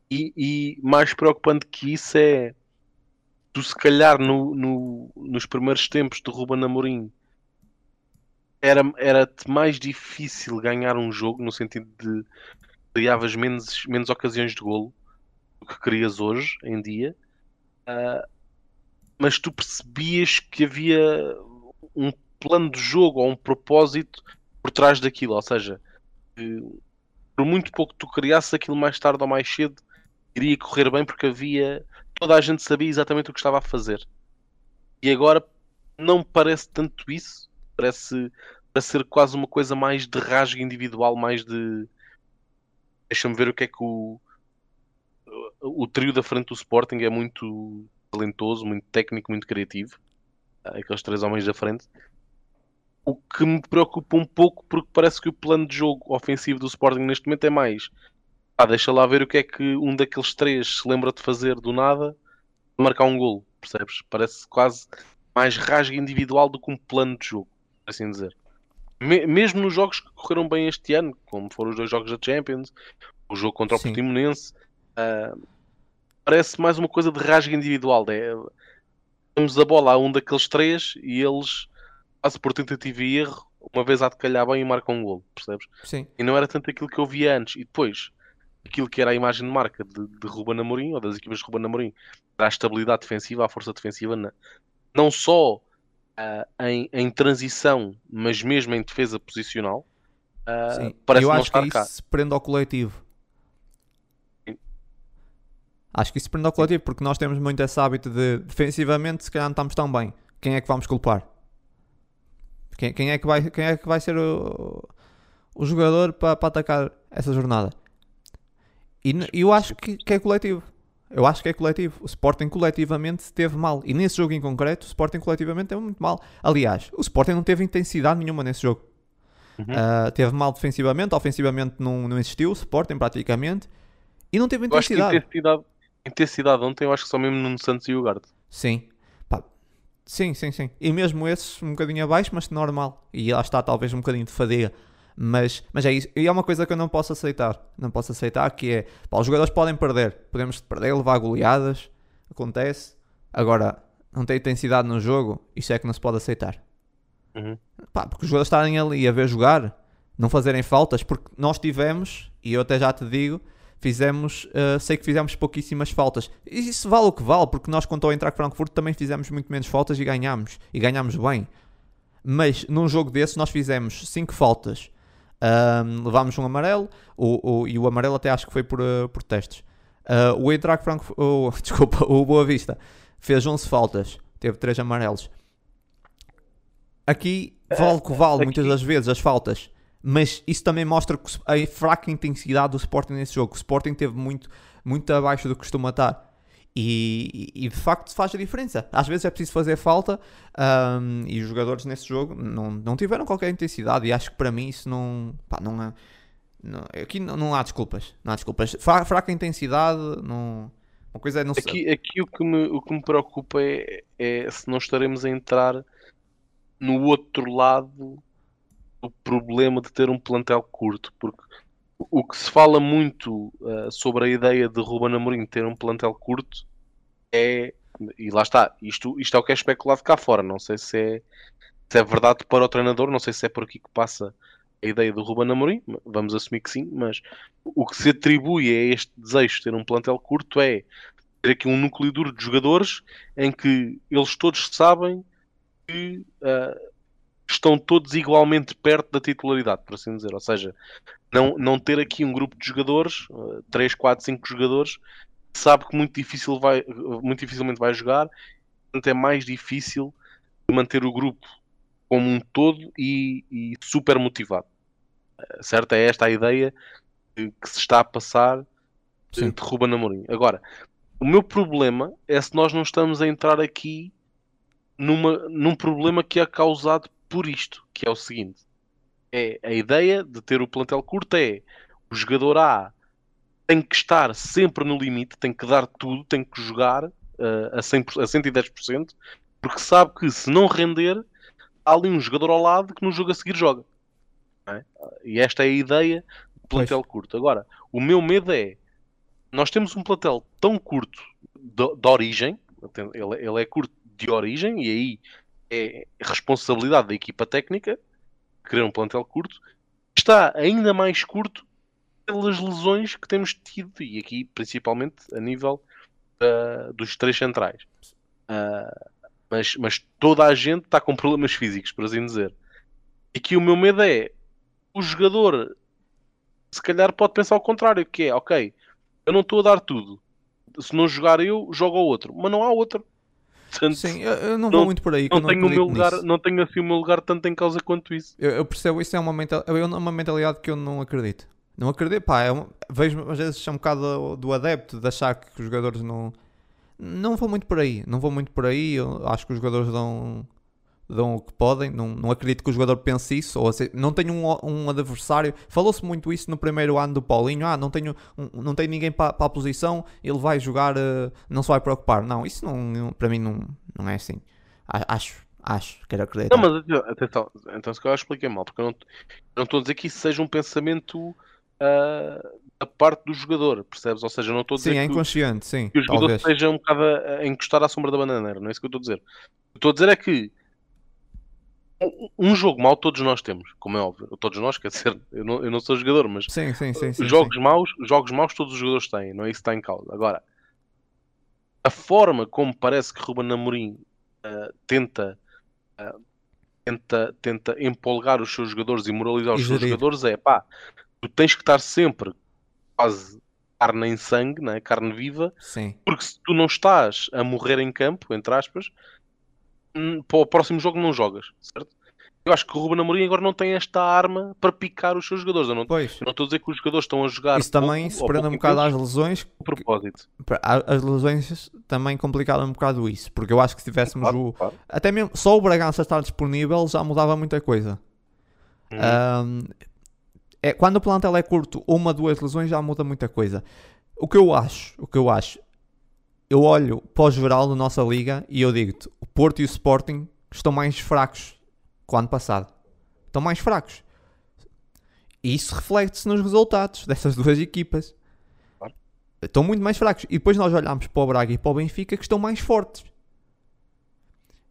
B: e, e, mais preocupante que isso é tu se calhar no, no, nos primeiros tempos de Ruben Amorim era, era mais difícil ganhar um jogo no sentido de criavas menos, menos ocasiões de golo do que crias hoje em dia uh, mas tu percebias que havia um plano de jogo ou um propósito por trás daquilo, ou seja, por muito pouco tu criasses aquilo mais tarde ou mais cedo, iria correr bem porque havia toda a gente sabia exatamente o que estava a fazer. E agora não parece tanto isso, parece, parece ser quase uma coisa mais de rasgo individual, mais de deixa-me ver o que é que o o trio da frente do Sporting é muito talentoso, muito técnico, muito criativo. Aqueles três homens da frente. O que me preocupa um pouco, porque parece que o plano de jogo ofensivo do Sporting neste momento é mais. Ah, deixa lá ver o que é que um daqueles três se lembra de fazer do nada marcar um golo, percebes? Parece quase mais rasga individual do que um plano de jogo, assim dizer. mesmo nos jogos que correram bem este ano, como foram os dois jogos da Champions, o jogo contra o Portimonense, uh, parece mais uma coisa de rasga individual. É, temos a bola a um daqueles três e eles, quase por tentativa e erro, uma vez há de calhar bem e marcam um gol, percebes?
A: Sim.
B: E não era tanto aquilo que eu via antes. E depois, aquilo que era a imagem de marca de, de Ruben Amorim, ou das equipas de Ruben Amorim, era a estabilidade defensiva, a força defensiva, na, não só uh, em, em, transição, mas mesmo em defesa posicional. Uh, Sim. Parece
A: eu acho que
B: isso
A: se prende ao coletivo. Acho que isso prende ao coletivo, porque nós temos muito esse hábito de defensivamente, se calhar não estamos tão bem. Quem é que vamos culpar? Quem, quem é, que vai, quem é que vai ser o, o jogador para, para atacar essa jornada? E eu acho que, que, é coletivo. Eu acho que é coletivo. O Sporting coletivamente esteve mal. E nesse jogo em concreto, o Sporting coletivamente teve muito mal. Aliás, o Sporting não teve intensidade nenhuma nesse jogo. Uhum. Uh, teve mal defensivamente, ofensivamente não, não existiu o Sporting praticamente. E não teve intensidade.
B: Eu acho que intensidade intensidade ontem, eu acho que só mesmo no Santos e o Garde.
A: Sim. Pá. Sim, sim, sim. E mesmo esses um bocadinho abaixo, mas normal. E lá está talvez um bocadinho de fadiga. Mas, mas é isso. E é uma coisa que eu não posso aceitar. Não posso aceitar que é... Pá, os jogadores podem perder. Podemos perder, levar goleadas. Acontece. Agora, não tem intensidade no jogo. Isso é que não se pode aceitar.
B: Uhum.
A: Pá, porque os jogadores estarem ali a ver jogar, não fazerem faltas, porque nós tivemos, e eu até já te digo, fizemos, uh, sei que fizemos pouquíssimas faltas. E isso vale o que vale, porque nós, quando ao entrar com Frankfurt, também fizemos muito menos faltas e ganhámos. E ganhámos bem. Mas num jogo desse, nós fizemos 5 faltas. Um, levámos um amarelo, o, o, e o amarelo até acho que foi por, uh, por testes. Uh, o Eintracht Frankfurt, oh, <laughs> desculpa, o Boa Vista fez 11 faltas, teve 3 amarelos. Aqui vale o que vale, muitas das vezes, as faltas mas isso também mostra a fraca intensidade do Sporting nesse jogo. O Sporting teve muito, muito abaixo do que costuma estar. E, e, de facto faz a diferença. Às vezes é preciso fazer falta um, e os jogadores nesse jogo não, não tiveram qualquer intensidade. E acho que para mim isso não. Pá, não, é, não aqui não, não, há desculpas. Não há desculpas. Fraca intensidade, não. Uma coisa é não
B: aqui, aqui o, que me, o que me preocupa é, é se não estaremos a entrar no outro lado o problema de ter um plantel curto, porque o que se fala muito uh, sobre a ideia de Ruben Amorim ter um plantel curto é, e lá está, isto, isto é o que é especulado cá fora, não sei se é, se é verdade para o treinador, não sei se é por aqui que passa a ideia do Ruben Amorim, vamos assumir que sim, mas o que se atribui a este desejo de ter um plantel curto é ter aqui um núcleo duro de jogadores em que eles todos sabem que uh, estão todos igualmente perto da titularidade, por assim dizer. Ou seja, não, não ter aqui um grupo de jogadores, 3, 4, 5 jogadores, sabe que muito, difícil vai, muito dificilmente vai jogar, portanto é mais difícil manter o grupo como um todo e, e super motivado. Eh, certo? É esta a ideia que, que se está a passar de, de Ruben Amorim. Agora, O meu problema é se nós não estamos a entrar aqui numa, num problema que é causado por isto, que é o seguinte. É a ideia de ter o plantel curto é o jogador A tem que estar sempre no limite, tem que dar tudo, tem que jogar uh, a, 100, a 110%, porque sabe que se não render, há ali um jogador ao lado que no jogo a seguir joga. É? E esta é a ideia do plantel pois. curto. Agora, o meu medo é nós temos um plantel tão curto de, de origem, ele, ele, é curto de origem, e aí é responsabilidade da equipa técnica querer um plantel curto, está ainda mais curto pelas lesões que temos tido, e aqui principalmente a nível uh, dos três centrais. Uh, mas, mas toda a gente está com problemas físicos, por assim dizer. E aqui o meu medo é o jogador se calhar pode pensar ao contrário, que é ok, eu não estou a dar tudo. Se não jogar eu, joga o outro. Mas não há outro.
A: Portanto, Sim, eu, eu não, não, vou muito por aí.
B: Não, tenho o meu lugar, não tenho assim o meu lugar tanto em causa quanto isso.
A: Eu, eu percebo, isso é uma, mental, é uma mentalidade que eu não acredito. Não acredito, pá, é vejo às vezes é um bocado do, do adepto de achar que os jogadores não. Não vou muito por aí, não vou muito por aí. Eu acho que os jogadores dão, dão o que podem. Não, não acredito que o jogador pense isso. Ou assim, não tenho um, um adversário. Falou-se muito isso no primeiro ano do Paulinho. Ah, não tenho, um, não tenho ninguém para, a posição, ele vai jogar, uh, não se vai preocupar. Não, isso não, para mim não, não é assim. Acho, acho, quero acreditar.
B: Não, mas atenção, então se calhar expliquei mal, porque eu não, não estou a dizer que isso seja um pensamento uh, da parte do jogador, percebes? Ou seja, não estou a dizer
A: sim, é inconsciente, que, sim,
B: que o jogador talvez. esteja um bocado a, a encostar à sombra da bananeira, não é isso que eu estou a dizer. O que estou a dizer é que um jogo mau todos nós temos, como é óbvio. Todos nós, quer dizer, eu não, eu não sou jogador, mas
A: sim, sim, sim,
B: jogos,
A: sim.
B: Maus, jogos maus todos os jogadores têm, não é isso que está em causa. Agora, a forma como parece que Ruben Amorim uh, tenta, uh, tenta, tenta empolgar os seus jogadores e moralizar os seus jogadores é pá, tu tens que estar sempre quase carne em sangue, né? carne viva,
A: Sim.
B: porque se tu não estás a morrer em campo, entre aspas, para o próximo jogo não jogas, certo? Eu acho que o Ruben Amorim agora não tem esta arma para picar os seus jogadores. Eu não,
A: pois.
B: Eu não estou a dizer que os jogadores estão a jogar.
A: Isso também se prende um bocado às lesões.
B: A propósito.
A: As lesões também complicaram um bocado isso. Porque eu acho que se tivéssemos
B: claro,
A: o.
B: Claro.
A: Até mesmo só o Bragança estar disponível já mudava muita coisa. Hum. Um, é, quando o plantel é curto, uma, duas lesões já muda muita coisa. O que eu acho, o que eu acho, eu olho para o geral da nossa liga e eu digo-te, o Porto e o Sporting estão mais fracos que o ano passado. Estão mais fracos. E isso reflete-se nos resultados dessas duas equipas. Estão muito mais fracos. E depois nós olhamos para o Braga e para o Benfica que estão mais fortes.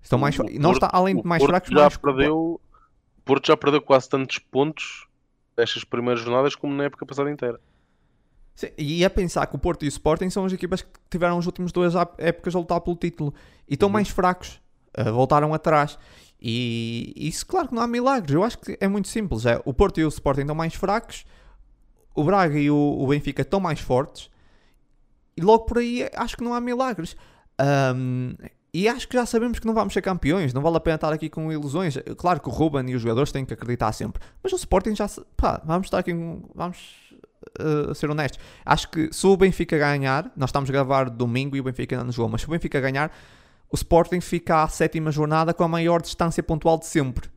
A: Estão mais fortes. Não está, além de mais
B: Porto
A: fracos,
B: já
A: mais...
B: perdeu. O Porto já perdeu quase tantos pontos destas primeiras jornadas como na época passada inteira.
A: Sim, e a pensar que o Porto e o Sporting são as equipas que tiveram as últimas duas épocas a lutar pelo título e estão uhum. mais fracos, uh, voltaram atrás. E isso, claro que não há milagres. Eu acho que é muito simples. É, o Porto e o Sporting estão mais fracos, o Braga e o, o Benfica estão mais fortes, e logo por aí acho que não há milagres. Um, e acho que já sabemos que não vamos ser campeões, não vale a pena estar aqui com ilusões. Claro que o Ruben e os jogadores têm que acreditar sempre, mas o Sporting já. Pá, vamos estar aqui. Vamos uh, ser honestos. Acho que se o Benfica ganhar, nós estamos a gravar domingo e o Benfica não jogou, mas se o Benfica ganhar, o Sporting fica à sétima jornada com a maior distância pontual de sempre.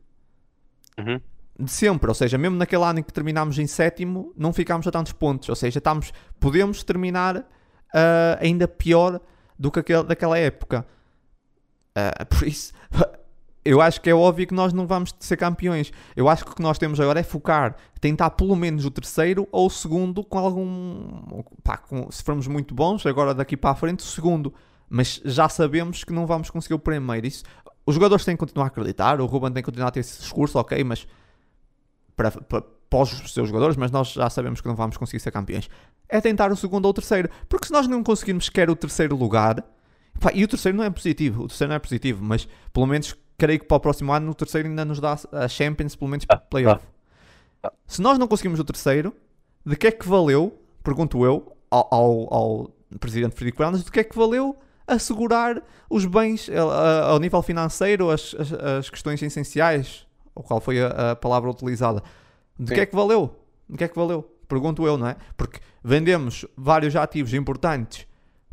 B: Uhum.
A: De sempre, ou seja, mesmo naquele ano em que terminámos em sétimo, não ficámos a tantos pontos, ou seja, estamos, podemos terminar uh, ainda pior do que aquele, daquela época. Uh, por isso, eu acho que é óbvio que nós não vamos ser campeões. Eu acho que o que nós temos agora é focar, tentar pelo menos o terceiro ou o segundo com algum. Pá, com, se formos muito bons, agora daqui para a frente, o segundo. Mas já sabemos que não vamos conseguir o primeiro. Isso, os jogadores têm que continuar a acreditar, o Ruben tem que continuar a ter esse discurso, ok, mas para, para, para os seus jogadores, mas nós já sabemos que não vamos conseguir ser campeões. É tentar o segundo ou o terceiro. Porque se nós não conseguirmos sequer o terceiro lugar Pá, e o terceiro não é positivo, o terceiro não é positivo, mas pelo menos creio que para o próximo ano o terceiro ainda nos dá a Champions, pelo menos para o playoff. Se nós não conseguimos o terceiro, de que é que valeu, pergunto eu, ao, ao, ao presidente Frederico Fernandes, de que é que valeu assegurar os bens ao nível financeiro, as, as, as, questões essenciais, ou qual foi a, a palavra utilizada, de Sim. que é que valeu? De que é que valeu? Pergunto eu, não é? Porque vendemos vários ativos importantes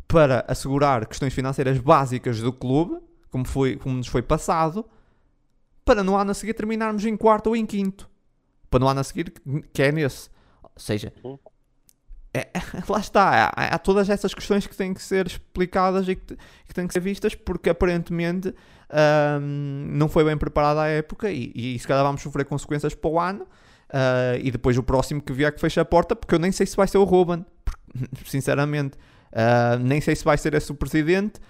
A: para assegurar questões financeiras básicas do clube, como, foi, como nos foi passado, para no ano a seguir terminarmos em quarto ou em quinto. Para no ano a seguir, que é nesse. Ou seja, é, <laughs> lá está. Há, há, todas essas questões que têm que ser explicadas e que, que têm que ser vistas, porque aparentemente um, não foi bem preparada a época e, e se calhar vamos sofrer consequências para o ano. Uh, e depois o próximo que vier que fecha a porta, porque eu nem sei se vai ser o Ruben, <laughs> sinceramente, uh, nem sei se vai ser esse o presidente.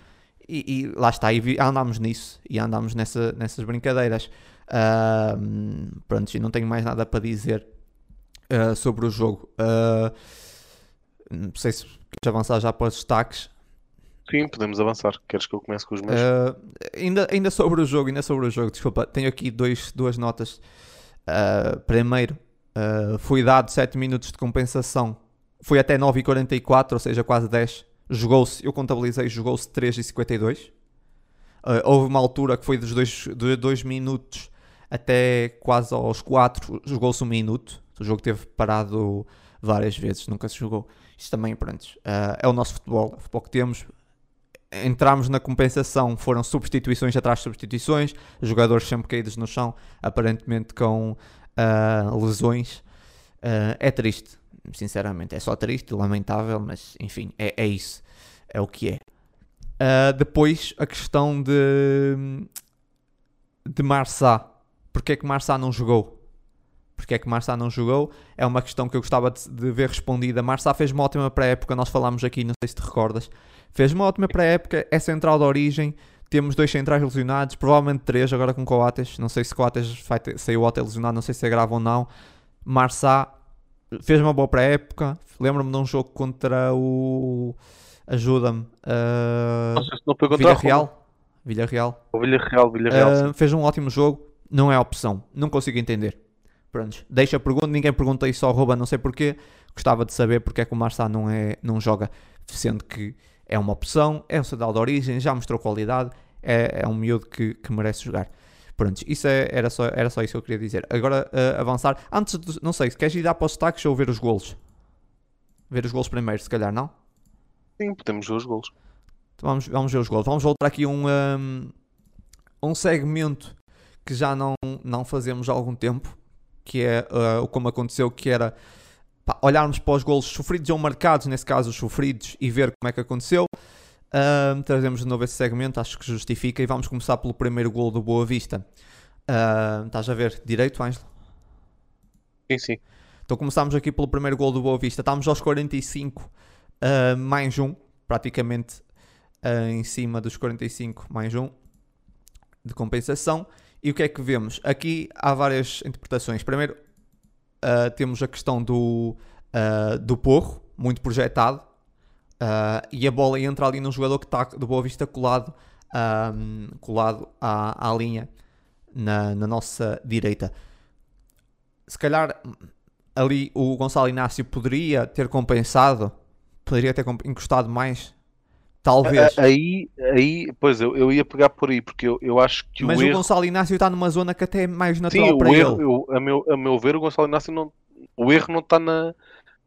A: E, e lá está, e andámos nisso e andámos nessa, nessas brincadeiras. Uh, pronto, e não tenho mais nada para dizer uh, sobre o jogo. Uh, não sei se queres avançar já para os destaques.
B: Sim, podemos avançar. Queres que eu comece com os meus?
A: Uh, ainda, ainda sobre o jogo, ainda sobre o jogo, desculpa, tenho aqui dois, duas notas. Primeiro, foi dado 7 minutos de compensação. Foi até 9h44, ou seja, quase 10 jogou-se, eu contabilizei, jogou-se 3 e 52. Uh, houve uma altura que foi dos 2 minutos até quase aos 4, jogou-se um minuto. O jogo teve parado várias vezes, nunca se jogou. Isto também, pronto, uh, é o nosso futebol, o futebol que temos. Entramos na compensação, foram substituições atrás de substituições, jogadores sempre caídos no chão, aparentemente com uh, lesões. Uh, é triste, sinceramente. É só triste, lamentável, mas enfim, é, é isso. É o que é. Uh, depois a questão de, de Marçá. Porquê é que Marçá não jogou? Porquê é que Marçá não jogou? É uma questão que eu gostava de, de ver respondida. Marçá fez uma ótima pré-época, nós falámos aqui, não sei se te recordas. Fez uma ótima pré-época, é central de origem. Temos dois centrais lesionados, provavelmente três agora com Coates. Não sei se Coates saiu até lesionado, não sei se é grave ou não. Marçá fez uma boa pré-época. Lembro-me de um jogo contra o. Ajuda-me. Uh...
B: Não sei se não foi contra
A: Real. Vila Real.
B: O Vila Real, Vila Real.
A: Uh, fez um ótimo jogo. Não é opção. Não consigo entender. Pronto. Deixa a pergunta. Ninguém pergunta isso ao Rouba, não sei porquê. Gostava de saber porque é que o Marçá não, é, não joga. Sendo que é uma opção. É um cidadão de origem. Já mostrou qualidade. É, é um miúdo que, que merece jogar. Pronto, isso é, era, só, era só isso que eu queria dizer. Agora, uh, avançar. Antes, de, não sei, se queres ir dar para os destaques ou ver os golos? Ver os golos primeiro, se calhar, não?
B: Sim, podemos ver os golos.
A: Então vamos, vamos ver os golos. Vamos voltar aqui um, um, um segmento que já não, não fazemos há algum tempo, que é uh, como aconteceu, que era pá, olharmos para os golos sofridos ou marcados, nesse caso os sofridos, e ver como é que aconteceu. Uh, trazemos de novo esse segmento, acho que justifica. E vamos começar pelo primeiro gol do Boa Vista. Uh, estás a ver direito, Ângelo?
B: Sim, sim.
A: Então começámos aqui pelo primeiro gol do Boa Vista. Estamos aos 45 uh, mais um, praticamente uh, em cima dos 45 mais um de compensação. E o que é que vemos? Aqui há várias interpretações. Primeiro uh, temos a questão do, do porro, muito projetado Uh, e a bola entra ali num jogador que está do Boa Vista colado, um, colado à, à linha na, na, nossa direita. Se calhar ali o Gonçalo Inácio poderia ter compensado, poderia ter encostado mais, talvez.
B: Aí, aí pois eu, eu ia pegar por aí, porque eu, eu acho que
A: Mas
B: o,
A: o
B: erro...
A: Gonçalo Inácio está numa zona que até é mais natural
B: Sim,
A: para
B: o
A: ele.
B: Erro, eu, a, meu, a meu ver, o Gonçalo Inácio não. O erro não está na,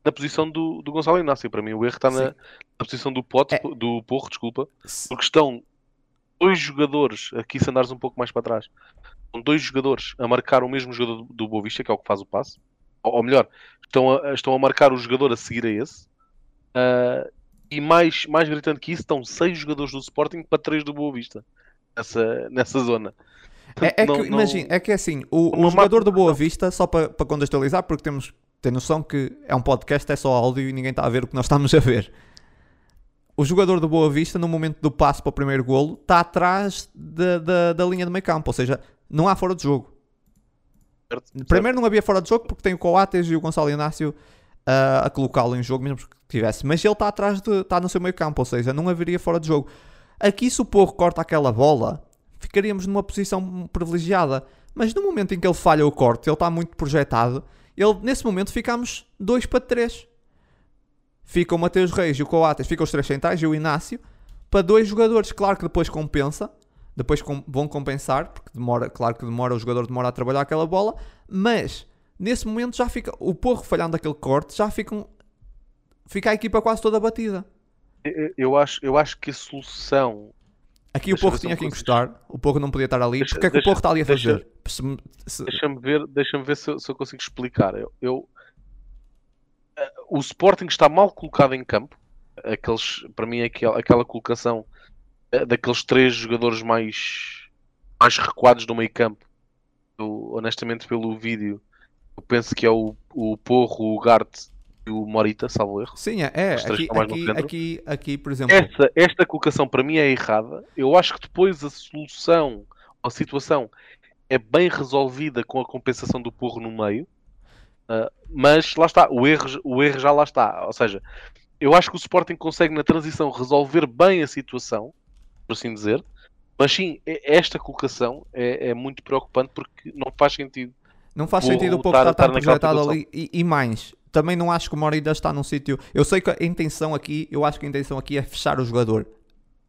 B: na posição do, do Gonçalo Inácio. Para mim, o erro está na, na, posição do, Pote, é. do Porro, desculpa, porque estão dois jogadores, aqui se andares um pouco mais para trás, estão dois jogadores a marcar o mesmo jogador do, do Boa Vista, que é o que faz o passe, ou, ou melhor, estão a, estão a marcar o jogador a seguir a esse. Uh, e mais, mais gritando que isso, estão seis jogadores do Sporting para três do Boa Vista nessa, nessa zona.
A: É, é, não, que, não... Imagine, é que é assim, o, o jogador do Boa Vista, só para, para contextualizar, porque temos ter noção que é um podcast, é só áudio e ninguém está a ver o que nós estamos a ver. O jogador do Boa Vista, no momento do passo para o primeiro golo, está atrás da, da, da linha de meio campo, ou seja, não há fora de jogo. Certo, Primeiro não havia fora de jogo porque tem o Coates e o Gonçalo Inácio uh, a colocá-lo em jogo, mesmo que tivesse. Mas ele está atrás de. está no seu meio campo, ou seja, não haveria fora de jogo. Aqui, se o Porro corta aquela bola, ficaríamos numa posição privilegiada. Mas no momento em que ele falha o corte, ele está muito projetado ele, nesse momento ficamos 2 para 3. Fica o Mateus Reis e o Coates, ficam os três centrais e o Inácio, para dois jogadores. Claro que depois compensa, depois com, vão compensar, porque demora, claro que demora, o jogador demora a trabalhar aquela bola, mas nesse momento já fica, o Porro falhando aquele corte, já fica, fica a equipa quase toda batida.
B: Eu acho, eu acho que a solução.
A: Aqui o
B: Deixa
A: Porro
B: ver se
A: tinha que encostar, o Porro não podia estar ali.
B: Deixa-
A: Porque é que o
B: deixa-
A: Porro está ali a
B: deixa-
A: fazer? Se- se-
B: Deixa-me ver, deixa ver se, eu- se eu consigo explicar. Eu, eu- eh, o Sporting está mal colocado em campo. Aqueles, para mim, aquela, aquela colocação eh, daqueles três jogadores mais, mais recuados do meio campo. Eu, honestamente, pelo vídeo, eu penso que é o, o Porro, o Garte o Morita, salvo erro.
A: Sim, é. é. Aqui, aqui, aqui, aqui, por exemplo.
B: Esta, esta colocação para mim é errada. Eu acho que depois a solução, a situação é bem resolvida com a compensação do porro no meio. Ah, mas lá está, o erro, o erro já lá está. Ou seja, eu acho que o Sporting consegue na transição resolver bem a situação, por assim dizer. Mas sim, esta colocação é, é muito preocupante porque não faz sentido.
A: Não faz sentido o Porro
B: estar-
A: estar projetado ali. E, e mais, também não acho que o Morida está num sítio. Eu sei que a intenção aqui, eu acho que a intenção aqui é fechar o jogador.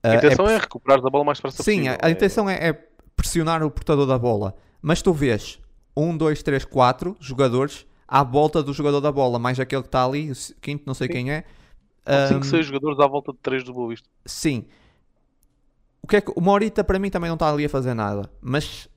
B: A
A: Ah,
B: intenção
A: é
B: é, recuperar a bola mais para
A: Sim, a, a intenção é, é pressionar o portador da bola. Mas tu vês um, dois, três, quatro jogadores à volta do jogador da bola, mais aquele que está ali, quinto, não sei
B: Sim.
A: quem é.
B: 5,
A: Ahm,
B: 6 jogadores à volta de 3 do Boa Vista.
A: sim. O que é que o Morita para mim também não está ali a fazer nada, mas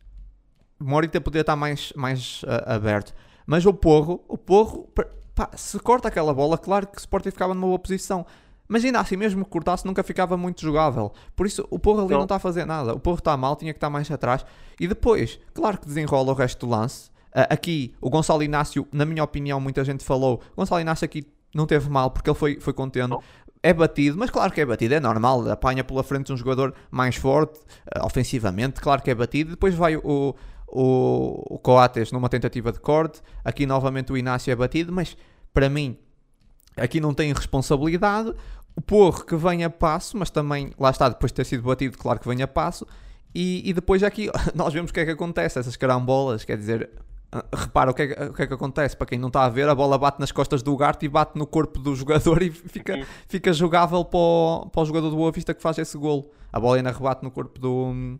A: o Morita poderia estar mais, mais ah, aberto. Mas o Porro, o Porro, pá, se corta aquela bola, claro que o Sporting ficava numa boa posição. Mas ainda assim, mesmo que cortasse, nunca ficava muito jogável. Por isso, o Porro ali não, está a fazer nada. O Porro está mal, tinha que estar mais atrás. E depois, claro que desenrola o resto do lance. Ah, aqui, o Gonçalo Inácio, na minha opinião, muita gente falou. O Gonçalo Inácio aqui não teve mal porque ele foi, foi contendo. É batido, mas claro que é batido, é normal. Apanha pela frente um jogador mais forte, ah, ofensivamente, claro que é batido. Depois vai o, o, o Coates numa tentativa de corte. Aqui novamente o Inácio é batido, mas para mim aqui não tem responsabilidade. O Porro que vem a passo, mas também, lá está, depois de ter sido batido, claro que vem a passo. E, e depois aqui <laughs> nós vemos o que é que acontece, essas carambolas, quer dizer, ah, repara o que, é, que- o que é que acontece, para quem não está a ver, a bola bate nas costas do Ugarte e bate no corpo do jogador e <laughs> fica, fica jogável para o, para o jogador do Boa Vista que faz esse golo. A bola ainda rebate no corpo do...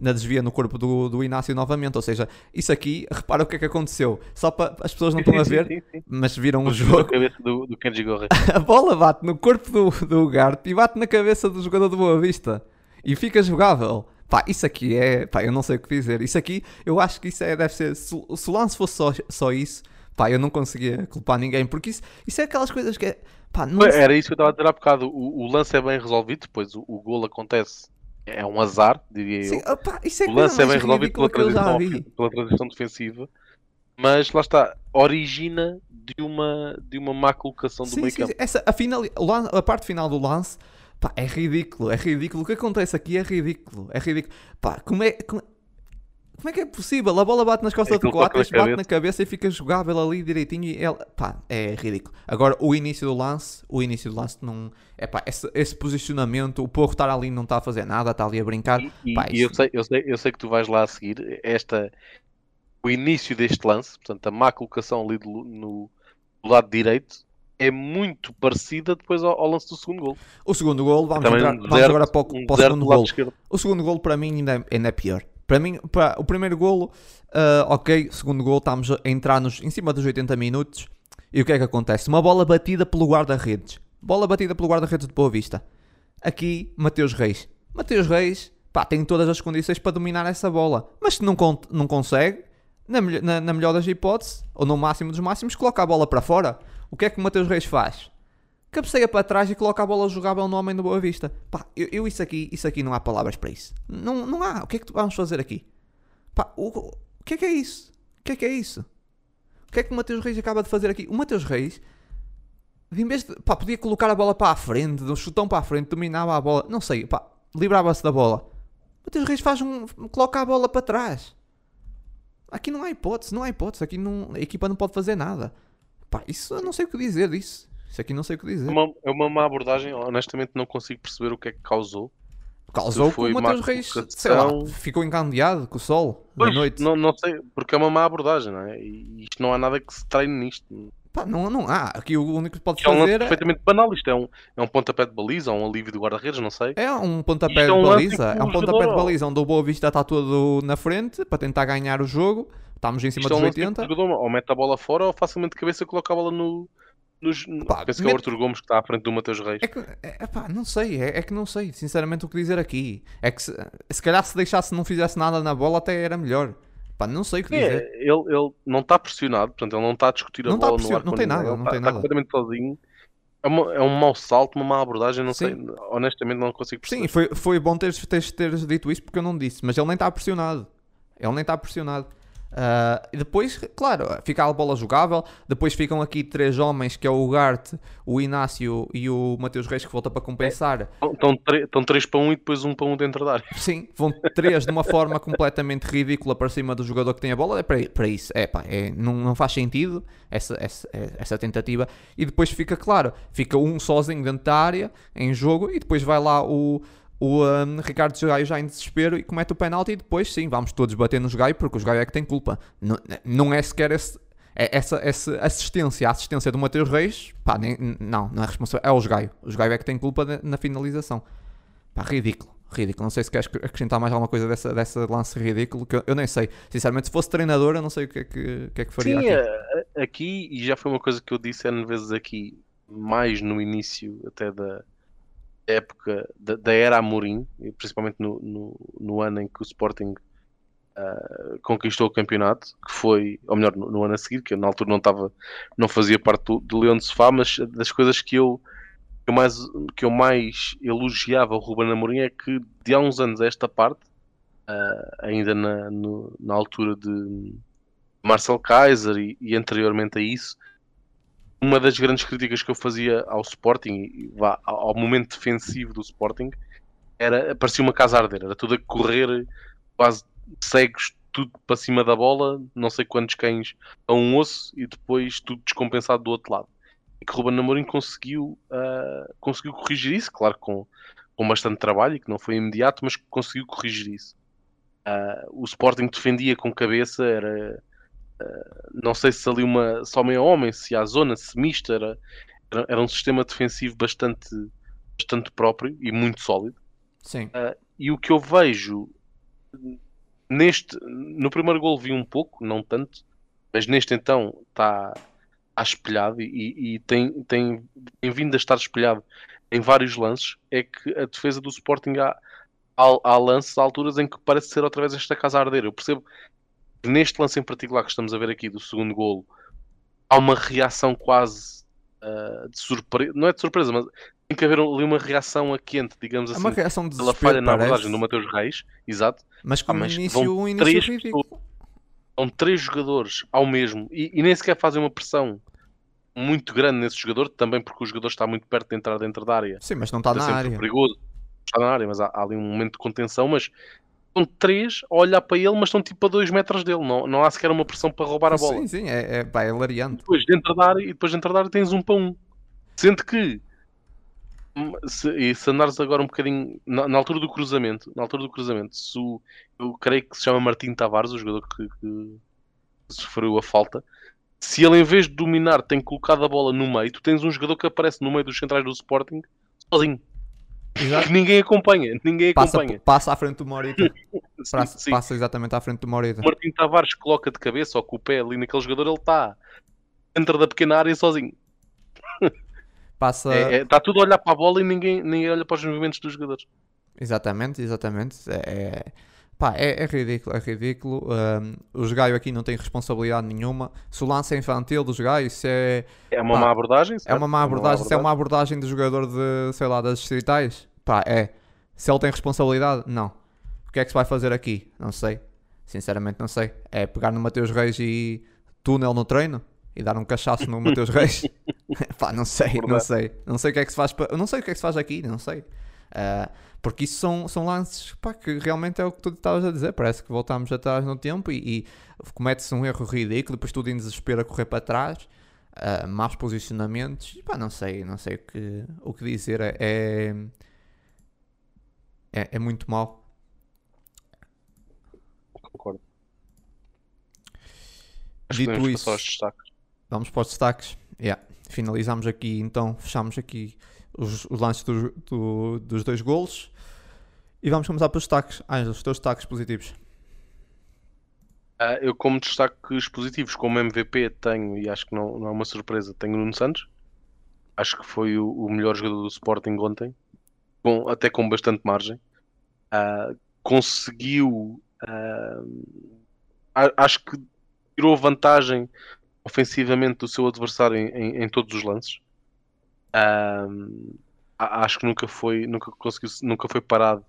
A: Na desvia no corpo do, do Inácio novamente, ou seja, isso aqui, repara o que é que aconteceu. Só para as pessoas não estão a ver,
B: sim, sim, sim.
A: mas viram o jogo.
B: a cabeça do, do Kenji Gorre. <laughs>
A: A bola bate no corpo do, do Ugarte e bate na cabeça do jogador do Boa Vista e fica jogável. Pá, isso aqui é. Pá, eu não sei o que dizer. Isso aqui, eu acho que isso é, deve ser. Se, se o lance fosse só, só isso, pá, eu não conseguia culpar ninguém, porque isso, isso é aquelas coisas que é. Pá, não
B: Era isso que eu estava a dizer há bocado. O, o lance é bem resolvido, depois o, o golo acontece. É um azar, diria
A: Sim,
B: eu.
A: isso é
B: O lance é bem resolvido pela
A: vi.
B: pela transição defensiva. Mas lá está, origina de uma, de uma má colocação do
A: Sim,
B: meio
A: sim,
B: campo.
A: sim. Essa, a, final, a parte final do lance, pá, é ridículo, é ridículo. O que acontece aqui é ridículo, é ridículo. Pá, como é, como, como é que é possível? A bola bate nas costas do
B: Aquilo toca
A: Coates, bate
B: cabeça.
A: na cabeça e fica jogável ali direitinho e ela, pá, é ridículo. Agora, o início do lance, o início do lance não, é pá, esse, esse posicionamento, o Porro estar ali não está a fazer nada, está ali a brincar.
B: E, e-
A: Pá,
B: e eu, sei, eu, sei, eu sei que tu vais lá a seguir. Esta, o início deste lance, portanto, a má colocação ali do, no, do lado direito, é muito parecida depois ao, ao lance do segundo gol.
A: O segundo gol, vamos, entrar, vamos agora para o,
B: um
A: para o segundo
B: do
A: gol. O segundo golo para mim ainda, ainda é pior. Para mim, para, o primeiro golo, ah, ok, segundo golo, estamos a entrar-nos em cima dos 80 minutos. E o que é que acontece? Uma bola batida pelo guarda-redes. Bola batida pelo guarda-redes de Boa Vista. Aqui, Mateus Reis. Mateus Reis, pá, tem todas as condições para dominar essa bola. Mas se não, con- não consegue, na, melhor- na- na melhor das hipóteses, ou no máximo dos máximos, coloca a bola para fora. O que é que o Mateus Reis faz? Cabeceia para trás e coloca a bola jogável no homem do Boa Vista. Pá, eu, eu isso aqui, isso aqui não há palavras para isso. Não, não há. O que é que vamos fazer aqui? Pá, o, o que é que é isso? O que é que é isso? O que é que o Mateus Reis acaba de fazer aqui? O Mateus Reis, em vez de, pá, podia colocar a bola para a frente, um chutão para a frente, dominava a bola, não sei, pá, livrava-se da bola. O Mateus Reis faz um, coloca a bola para trás. Aqui não há hipótese, não há hipótese, aqui não, a equipa não pode fazer nada. Pá, isso eu não sei o que dizer disso. Isso aqui não sei o que dizer.
B: É uma, é uma má abordagem, honestamente não consigo perceber o que é que causou.
A: Causou que
B: foi
A: o
B: má
A: Mateus Reis, sei lá, ficou encandeado com o sol
B: Pois,
A: da noite.
B: Não, não sei, porque é uma má abordagem, não é? E isto não há nada que se treine nisto.
A: Pá, não, não há. Aqui o único que pode
B: Isto é um lance
A: fazer é,
B: perfeitamente banal. Isto é um, é um pontapé de baliza ou um alívio do guarda-redes, não sei.
A: é um pontapé
B: Isto
A: de
B: é um
A: baliza. É um pontapé de baliza onde o Boa Vista está todo na frente para tentar ganhar o jogo. Estamos em cima
B: Isto é
A: dos
B: um em que
A: 80.
B: o jogador ou mete a bola fora ou facilmente de cabeça coloca a bola no, Nos, pá, penso que é o Arthur Gomes que está à frente do Mateus Reis.
A: É que, é, pá, não sei, é, é, que não sei, sinceramente, o que dizer aqui. É que se, se calhar se deixasse, não fizesse nada na bola, até era melhor. Pá, não sei o que
B: é,
A: dizer.
B: Ele, ele não está pressionado, portanto, ele não está a discutir a
A: não
B: bola
A: tá
B: no ar.
A: Não tem nada, não
B: está,
A: tem
B: está
A: nada.
B: completamente sozinho. É, uma, é, um mau salto, uma má abordagem, não
A: Sim.
B: sei. Honestamente, não consigo perceber.
A: Sim, foi, foi bom teres, teres, teres dito isso porque eu não disse, mas ele nem está pressionado. Ele nem está pressionado. Uh, e depois, claro, fica a bola jogável. Depois ficam aqui três homens, que é o Ugarte, o Inácio e o Mateus Reis, que volta para compensar.
B: Estão, estão três para um e depois um para um dentro da área.
A: Sim, vão três de uma forma completamente ridícula para cima do jogador que tem a bola. É para, para isso, é pá, é, não, não faz sentido essa, essa, essa tentativa. E depois fica claro, fica um sozinho dentro da área, em jogo, e depois vai lá o o um, Ricardo Gaio já em desespero e comete o penalti e depois sim, vamos todos bater nos Gaio porque os Gaio é que tem culpa. Não, não é sequer esse, é essa, essa assistência, a assistência do Mateus Reis, pá, nem, não, não é responsável, é os Gaio. Os Gaio é que tem culpa de, na finalização. Pá, ridículo, ridículo. Não sei se queres acrescentar mais alguma coisa dessa, dessa lance ridículo, que eu, eu nem sei. Sinceramente, se fosse treinador, eu não sei o que é que, que, é que faria
B: sim,
A: aqui.
B: aqui, e já foi uma coisa que eu disse N vezes aqui, mais no início até da época da, da era Amorim, principalmente no, no, no, ano em que o Sporting uh, conquistou o campeonato, que foi, ou melhor, no, no, ano a seguir, que eu na altura não estava, não fazia parte do, do Leão de Sofá, mas das coisas que eu, que eu, mais, que eu mais elogiava o Ruben Amorim é que de há uns anos a esta parte, uh, ainda na, no, na altura de Marcel Kaiser e, e anteriormente a isso, uma das grandes críticas que eu fazia ao Sporting, ao momento defensivo do Sporting, era parecia uma casa arder, era tudo a correr quase cegos, tudo para cima da bola, não sei quantos cães a um osso e depois tudo descompensado do outro lado. E que Ruben Amorim conseguiu, uh, conseguiu corrigir isso, claro com, com bastante trabalho que não foi imediato, mas conseguiu corrigir isso. Uh, o Sporting defendia com cabeça, era não sei se ali uma só meia homem, se a zona, se mista, era, era, era, um sistema defensivo bastante, bastante próprio e muito sólido.
A: Sim.
B: Uh, e o que eu vejo neste, no primeiro gol vi um pouco, não tanto, mas neste então está tá espelhado e, e tem, tem, tem vindo a estar espelhado em vários lances, é que a defesa do Sporting há, há, há lances, há alturas em que parece ser outra vez esta casa a arder. Eu percebo neste lance em particular que estamos a ver aqui do segundo golo, há uma reação quase uh, de surpresa, não é de surpresa, mas tem que haver ali uma reação a quente, digamos assim,
A: é uma reação de
B: pela falha na abordagem do Mateus Reis, exato.
A: Mas com ah, mas início, um início três, ridículo.
B: São três jogadores ao mesmo e, e, nem sequer fazem uma pressão muito grande nesse jogador, também porque o jogador está muito perto de entrar dentro da área.
A: Sim, mas não está, está na área.
B: perigoso. Está na área, mas há, há ali um momento de contenção, mas três a olhar para ele, mas estão tipo a dois metros dele. Não, não há sequer uma pressão para roubar a bola.
A: Sim, sim, é, é, pá, é lariante.
B: Depois dentro da área, e depois dentro da área tens um para um. Sendo que se, e se andares agora um bocadinho na, na, altura do cruzamento, na altura do cruzamento, se o, eu creio que se chama Martim Tavares, o jogador que, que sofreu a falta, se ele em vez de dominar tem colocado a bola no meio, tu tens um jogador que aparece no meio dos centrais do Sporting sozinho. Exato. Que ninguém acompanha, ninguém
A: passa,
B: acompanha.
A: Passa à frente do Morita. passa, <laughs> sim. passa exatamente à frente do Morita.
B: O Martim Tavares coloca de cabeça ou com o pé ali naquele jogador, ele está dentro da pequena área sozinho. <laughs>
A: Passa...
B: É, é, tá tudo a olhar para a bola e ninguém, ninguém olha para os movimentos dos jogadores.
A: Exatamente, exatamente. É, é, pá, é, é ridículo, é ridículo. Um, os Gaio aqui não têm responsabilidade nenhuma. Se o lance é infantil dos Gaio, isso é.
B: É uma pá, má abordagem?
A: É uma má abordagem, se é uma abordagem do jogador de, sei lá, das distritais. Pá, é. Se ele tem responsabilidade, não. O que é que se vai fazer aqui? Não sei. Sinceramente, não sei. É pegar no Mateus Reis e túnel no treino? E dar um cachaço no <laughs> Mateus Reis? <laughs> Pá, não sei, Verdade. não sei. Não sei o que é que se faz. Pa... Não sei o que é que se faz aqui, não sei. Uh, porque isso são, são lances pá, que realmente é o que tu estavas a dizer. Parece que voltamos atrás no tempo e, e comete-se um erro ridículo. Depois tudo em desespero a correr para trás. Uh, maus posicionamentos. E, pá, não sei, não sei o que, o que dizer. É, é, é muito mau.
B: Concordo.
A: Dito isso, vamos para os destaques. Yeah. Finalizamos aqui, então, fechamos aqui os, os lances do, do, dos dois golos e vamos começar pelos destaques. Ângelo, os teus destaques positivos.
B: Uh, eu, como destaques positivos, como MVP, tenho, e acho que não, não é uma surpresa, tenho o Nuno Santos. acho que foi o, o melhor jogador do Sporting ontem, com, até com bastante margem. Uh, conseguiu, uh, acho que tirou vantagem ofensivamente do seu adversário em, em, em todos os lances. Acho que nunca foi, nunca conseguiu, nunca foi parado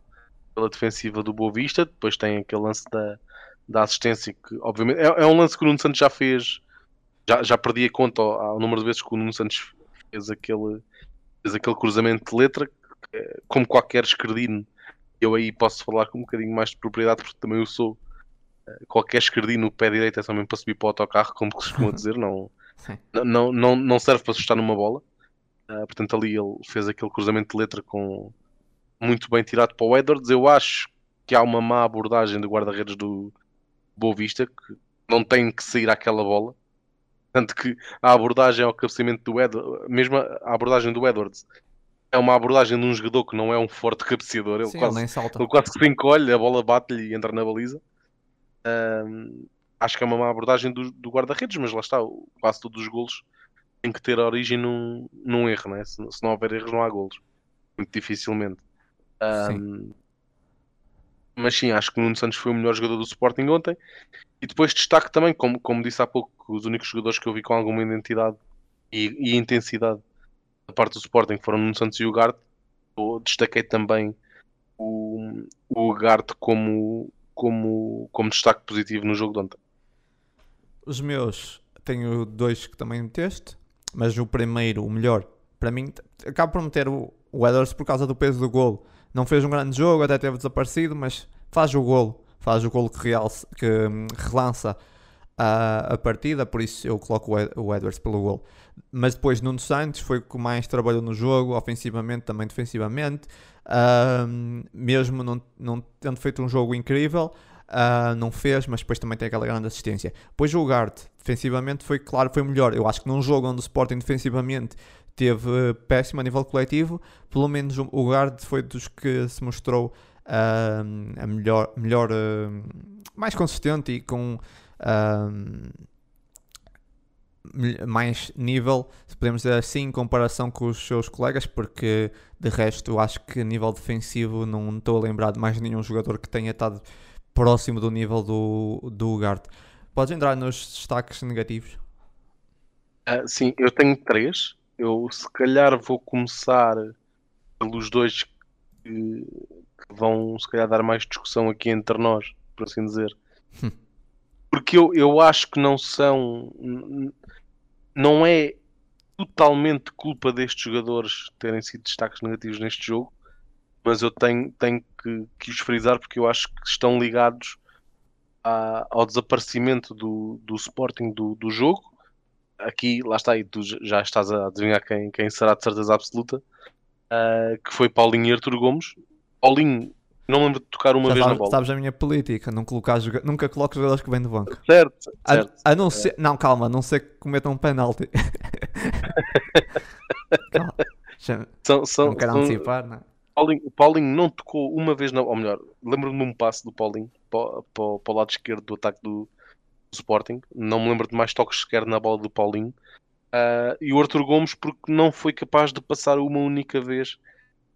B: pela defensiva do Boa Vista. Depois tem aquele lance da, da assistência que, obviamente, é, é um lance que o Nuno Santos já fez. Já, já perdi a conta ao, ao número de vezes que o Nuno Santos fez aquele, fez aquele cruzamento de letra, que, como qualquer esquerdino. Eu aí posso falar com um bocadinho mais de propriedade, porque também eu sou. Eh, qualquer esquerdino no pé direito é só mesmo para subir para o autocarro, como costuma <laughs> dizer, não, não, não, não serve para assustar numa bola. Uh, portanto, ali ele fez aquele cruzamento de letra com muito bem tirado para o Edwards. Eu acho que há uma má abordagem do guarda-redes do Boa Vista que não tem que sair aquela bola. Tanto que a abordagem ao cabeceamento do Edwards, mesmo a abordagem do Edwards, é uma abordagem de um jogador que não é um forte cabeceador. Ele,
A: Sim,
B: quase,
A: ele, salta.
B: ele quase que se encolhe, a bola bate-lhe e entra na baliza. Um, acho que é uma má abordagem do, do guarda-redes, mas lá está, quase todos os golos tem que ter origem num, num erro, né? se, se não houver erros não há golos. Muito dificilmente. Um, mas sim, acho que o Nuno Santos foi o melhor jogador do Sporting ontem. E depois destaque também, como, como disse há pouco, os únicos jogadores que eu vi com alguma identidade e, e intensidade da parte do Sporting foram o Nuno Santos e o Garte. Destaquei também o, o Garte como, como, como destaque positivo no jogo de ontem.
A: Os meus, tenho dois que também meteste mas o primeiro, o melhor, para mim, acabo por meter o, o Edwards por causa do peso do golo. Não fez um grande jogo, até teve desaparecido, mas faz o golo. Faz o golo que, realça, que hum, relança a, a, partida, por isso eu coloco o Edwards pelo golo. Mas depois Nuno Santos foi o que mais trabalhou no jogo, ofensivamente, também defensivamente. Uh, mesmo não, não tendo feito um jogo incrível, uh, não fez, mas depois também tem aquela grande assistência. Depois o Gart, defensivamente, foi claro, foi melhor. Eu acho que num jogo onde o Sporting defensivamente teve péssimo a nível coletivo, pelo menos o Gart foi dos que se mostrou uh, a melhor, melhor uh, mais consistente e com mais nível, se podemos dizer assim, em comparação com os seus colegas, porque de resto acho que a nível defensivo não estou a lembrar de mais nenhum jogador que tenha estado próximo do nível do, do Ugarte. Podes entrar nos destaques negativos?
B: Uh, sim, eu tenho três. Eu se calhar vou começar pelos dois que, vão se calhar dar mais discussão aqui entre nós, por assim dizer. Hum. Porque eu, eu acho que não são. Não é totalmente culpa destes jogadores terem sido destaques negativos neste jogo, mas eu tenho, tenho que, que os frisar porque eu acho que estão ligados a, ao desaparecimento do, do Sporting do, do jogo. Aqui, lá está, e tu já estás a adivinhar quem, quem será de certeza absoluta, uh, que foi Paulinho e Artur Gomes. Paulinho, não lembro de tocar uma já vez
A: sabes,
B: na bola.
A: Sabes a minha política, não colocar, nunca coloco jogadores que vêm do banco.
B: Certo, certo.
A: A, não ser, não, calma, a não ser que cometam um penalti. <laughs> calma. São, são, não quero são, antecipar, não é?
B: Paulinho, o Paulinho não tocou uma vez, na, ou melhor, lembro-me de um passe do Paulinho para, para, para, o lado esquerdo do ataque do, Sporting. Não me lembro de mais toques sequer na bola do Paulinho. Uh, e o Arthur Gomes, porque não foi capaz de passar uma única vez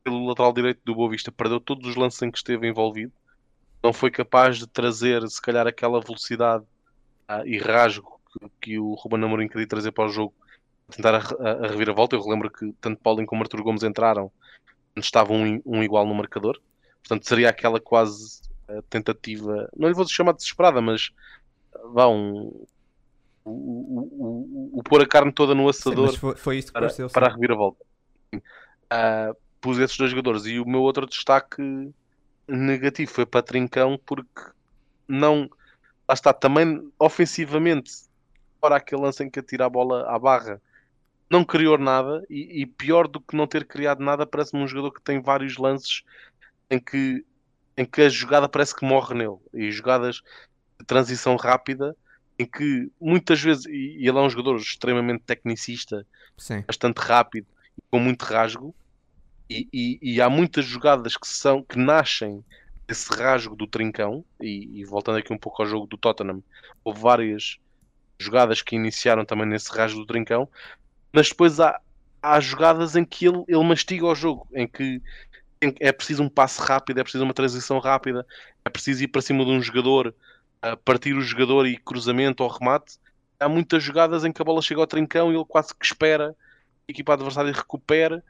B: pelo lateral direito do Boa Vista, perdeu todos os lances em que esteve envolvido. Não foi capaz de trazer, se calhar, aquela velocidade uh, e rasgo que, que o Ruben Amorim queria trazer para o jogo, tentar a, a, a reviravolta. Eu relembro que tanto Paulinho como Arthur Gomes entraram estava um, um igual no marcador. Portanto, seria aquela quase uh, tentativa, não lhe vou chamar desesperada, mas vá um. O, o, o, o, pôr a carne toda no assador
A: sim, foi, foi isso que
B: para,
A: pareceu,
B: para a reviravolta. Uh, pus esses dois jogadores e o meu outro destaque negativo foi para Trincão porque não lá está também ofensivamente para aquele lance em que atira a bola à barra não criou nada e, e, pior do que não ter criado nada, parece-me um jogador que tem vários lances em que, em que a jogada parece que morre nele e jogadas transição rápida em que muitas vezes, e, ele é um jogador extremamente tecnicista,
A: Sim.
B: bastante rápido com muito rasgo, e, e, e, há muitas jogadas que são que nascem desse rasgo do trincão, e, e voltando aqui um pouco ao jogo do Tottenham, houve várias jogadas que iniciaram também nesse rasgo do trincão, mas depois há, há jogadas em que ele, ele mastiga o jogo, em que é preciso um passe rápido, é preciso uma transição rápida, é preciso ir para cima de um jogador, partir o jogador e cruzamento ou remate. Há muitas jogadas em que a bola chega ao trincão e ele quase que espera a equipa adversária recupere,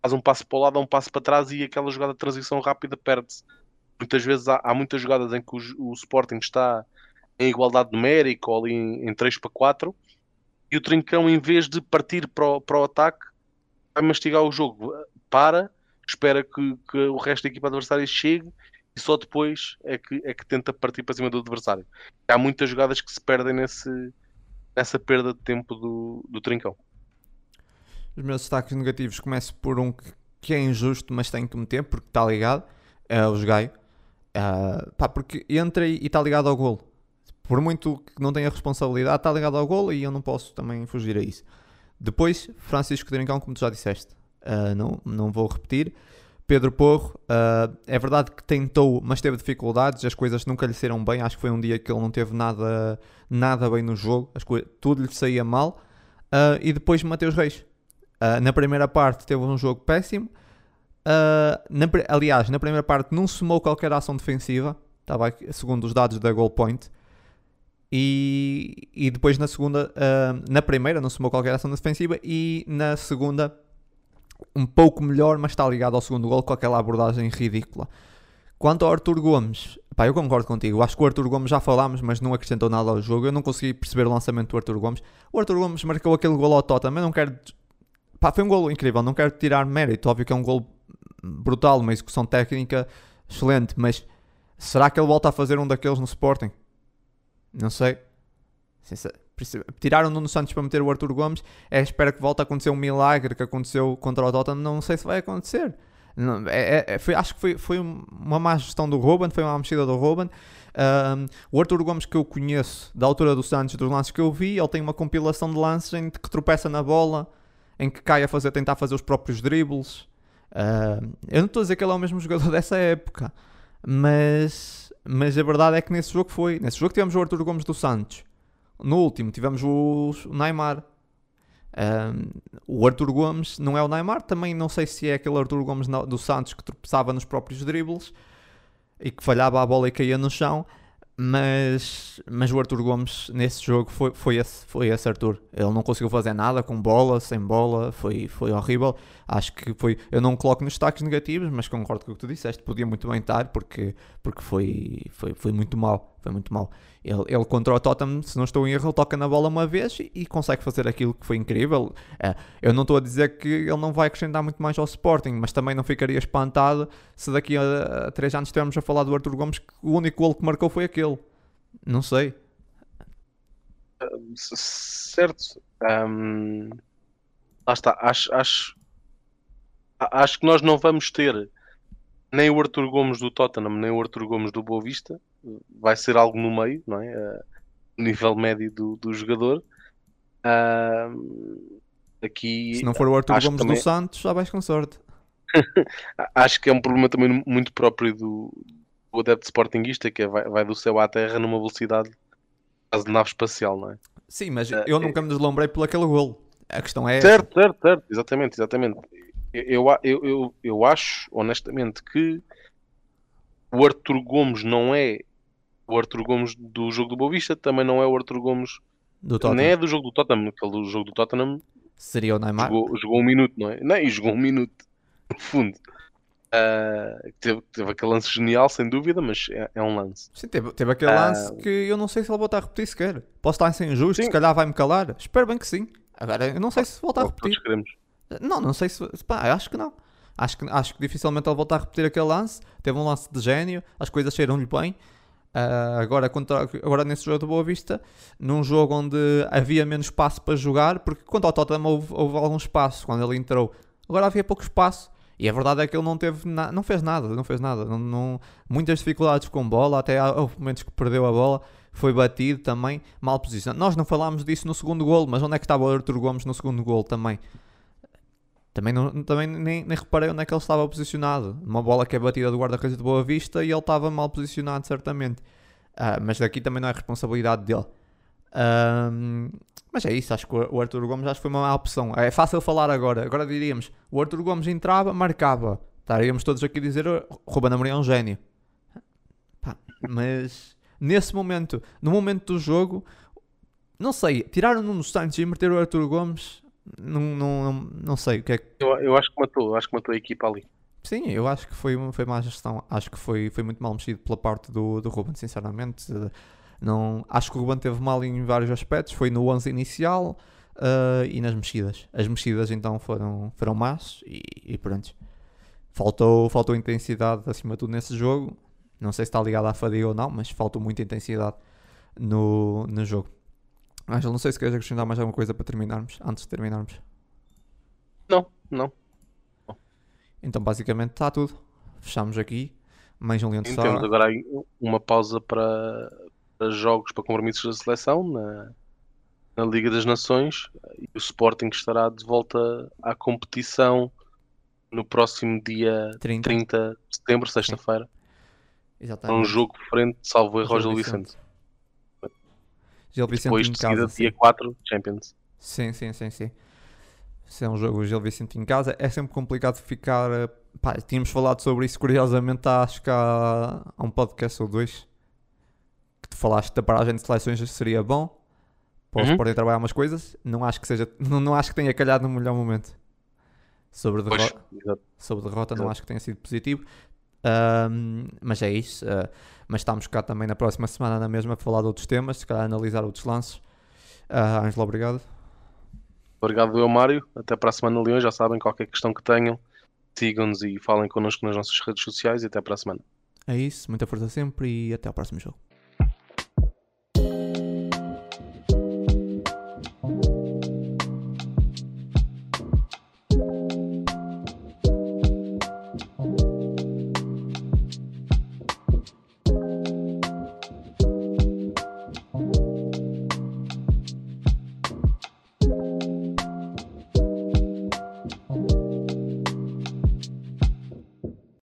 B: faz um passo para o lado, um passo para trás e aquela jogada de transição rápida perde-se. Muitas vezes há, há, muitas jogadas em que o, o, Sporting está em igualdade numérica ou ali em, em 3 para 4 e o trincão, em vez de partir para o, para o ataque, vai mastigar o jogo. Para, espera que, que o resto da equipa adversária chegue e só depois é que, é que tenta partir para cima do adversário. Há muitas jogadas que se perdem nesse, nessa perda de tempo do, do trincão.
A: Os meus destaques negativos começo por um que é injusto, mas tenho que meter porque está ligado. É o Gaio. Uh, pá, porque entra e está ligado ao golo. Por muito que não tenha responsabilidade, está ligado ao golo e eu não posso também fugir a isso. Depois, Francisco Trincão, como tu já disseste, uh, não, não vou repetir. Pedro Porro, uh, é verdade que tentou, mas teve dificuldades, as coisas nunca lhe saíram bem. Acho que foi um dia que ele não teve nada, nada bem no jogo, as coisas, tudo lhe saía mal. Uh, e depois Mateus Reis. Uh, na primeira parte teve um jogo péssimo. Na, aliás, na primeira parte não somou qualquer ação defensiva, estava aqui, segundo os dados da Goal Point. E, e depois na segunda, na primeira não somou qualquer ação defensiva e na segunda um pouco melhor, mas está ligado ao segundo gol com aquela abordagem ridícula. Quanto ao Arthur Gomes, pá, eu concordo contigo. Acho que o Arthur Gomes já falámos, mas não acrescentou nada ao jogo. Eu não consegui perceber o lançamento do Arthur Gomes. O Arthur Gomes marcou aquele gol ao Tottenham. Eu não quero. Pá, foi um gol incrível. Não quero tirar mérito. Óbvio que é um gol brutal, uma execução técnica excelente. Mas será que ele volta a fazer um daqueles no Sporting? Não sei. Tiraram o Nuno Santos para meter o Arthur Gomes. É espera que volte a acontecer um milagre que aconteceu contra o Tottenham. Não sei se vai acontecer. Não, é, é, é, foi, acho que foi, foi uma má gestão do Ruben, foi uma mexida do Ruben. Um, o Arthur Gomes que eu conheço, da altura do Santos, dos lances que eu vi, ele tem uma compilação de lances em que tropeça na bola, em que cai a fazer, tentar fazer os próprios dribles. Eu não estou a dizer que ele é o mesmo jogador <laughs> dessa época, mas, mas a verdade é que nesse jogo foi. Nesse jogo tivemos o Arthur Gomes do Santos. No último tivemos o Neymar. Um, o Arthur Gomes não é o Neymar, também não sei se é aquele Arthur Gomes do Santos que tropeçava nos próprios dribles e que falhava a bola e caía no chão. Mas, mas o Arthur Gomes nesse jogo foi, foi, esse, foi esse Arthur. Ele não conseguiu fazer nada com bola, sem bola, foi, foi horrível. Acho que foi. Eu não coloco nos destaques negativos, mas concordo com o que tu disseste. Podia muito bem estar porque, porque foi, foi, foi muito mal. Foi muito mal. Ele, ele contra o Tottenham, se não estou em erro, toca na bola uma vez e, e consegue fazer aquilo que foi incrível. É, eu não estou a dizer que ele não vai acrescentar muito mais ao Sporting, mas também não ficaria espantado se daqui a, a três anos estivermos a falar do Arthur Gomes que o único gol que marcou foi aquele. Não sei.
B: Certo. Um, lá está. Acho, acho, acho que nós não vamos ter nem o Arthur Gomes do Tottenham, nem o Arthur Gomes do Boa Vista vai ser algo no meio, não é? Uh, nível médio do, do jogador. Uh, aqui,
A: Se não for o Arthur Gomes também... do Santos, já vais com sorte. <laughs>
B: acho que é um problema também muito próprio do, do adepto sportinguista, que é, vai, vai, do céu à terra numa velocidade quase de nave espacial, não é?
A: Sim, mas uh, eu nunca é... me deslumbrei por aquele golo. A questão é.
B: Certo, certo, certo, exatamente, exatamente. Eu, eu, eu, eu acho, honestamente, que o Arthur Gomes não é o Arthur Gomes do jogo do Boa Vista, também não é o Arthur Gomes do Tottenham. Nem é do jogo do Tottenham, aquele do jogo do Tottenham
A: seria o Neymar.
B: Jogou, jogou um minuto, não é? Não, e jogou um minuto, no fundo. Uh, teve, teve aquele lance genial, sem dúvida, mas é, é um lance.
A: Sim, teve, teve aquele uh, lance que eu não sei se ele volta a repetir sequer. Posso estar sem injusto, sim. se calhar vai-me calar. Espero bem que sim. Agora, eu não sei se volta a repetir. Não, não sei se. Pá, acho que não. Acho que, acho que dificilmente ele volta a repetir aquele lance. Teve um lance de gênio, as coisas saíram-lhe bem. Uh, agora, contra, agora nesse jogo do Boa Vista, num jogo onde havia menos espaço para jogar, porque quando ao Tottenham houve, houve algum espaço quando ele entrou, agora havia pouco espaço. E a verdade é que ele não teve não fez nada, não fez nada. Não, não, muitas dificuldades com bola, até houve momentos que perdeu a bola, foi batido também, mal posicionado. Nós não falámos disso no segundo gol, mas onde é que estava o Arthur Gomes no segundo gol também? Também, não, também nem, nem reparei onde é que ele estava posicionado. Uma bola que é batida do guarda-redes de Boa Vista e ele estava mal posicionado, certamente. Uh, mas daqui também não é responsabilidade dele. Mas é isso, acho que o Arthur Gomes acho que foi uma má opção. É fácil falar agora. Agora diríamos, o Arthur Gomes entrava, marcava. Estaríamos todos aqui a dizer, o Ruben Amorim é um gênio. Pá, mas nesse momento, no momento do jogo, não sei, tiraram o Nuno Santos e meter o Arthur Gomes, não, não, não, sei o que é que...
B: Eu, eu acho que matou, acho que matou a equipa ali.
A: Sim, eu acho que foi, foi má gestão. Acho que foi, foi muito mal mexido pela parte do, do Ruben, sinceramente. Não, acho que o Ruben teve mal em vários aspectos. Foi no 11 inicial uh, e nas mexidas. As mexidas então foram, foram más e, e pronto. Faltou, faltou intensidade acima de tudo nesse jogo. Não sei se está ligado à fadiga ou não, mas faltou muita intensidade no, no jogo. Ângelo, não sei se queres acrescentar mais alguma coisa para terminarmos, antes de terminarmos.
B: Não, não.
A: Então basicamente está tudo. Fechamos aqui. Mais um Leão de
B: Temos agora uma pausa para, para jogos, para compromissos da seleção na, na Liga das Nações e o Sporting estará de volta à competição no próximo dia 30, 30 de setembro, sexta-feira. Exatamente. Um jogo frente, salvo erro, Gil Vicente.
A: Gil Vicente Depois
B: de seguida, dia 4, Champions.
A: Sim, sim, sim, sim se é um jogo Gil Vicente em casa, é sempre complicado ficar. Eh, pá, tínhamos falado sobre isso curiosamente, acho que há, há um podcast ou dois que tu falaste da paragem de seleções seria bom para uhum. podem trabalhar umas coisas. Não acho que seja, não, não acho que tenha calhado no melhor momento. Sobre derrota, sobre derrota não acho que tenha sido positivo. Um, mas é isso. Uh, mas estamos cá também na próxima semana na mesma para falar de outros temas, se calhar analisar outros lances. Uh, Ângelo, obrigado.
B: Obrigado, eu, Mário. Até para a semana, Leões. Já sabem, qualquer questão que tenham, sigam-nos e falem connosco nas nossas redes sociais. E até para a semana.
A: É isso. Muita força sempre e até ao próximo jogo.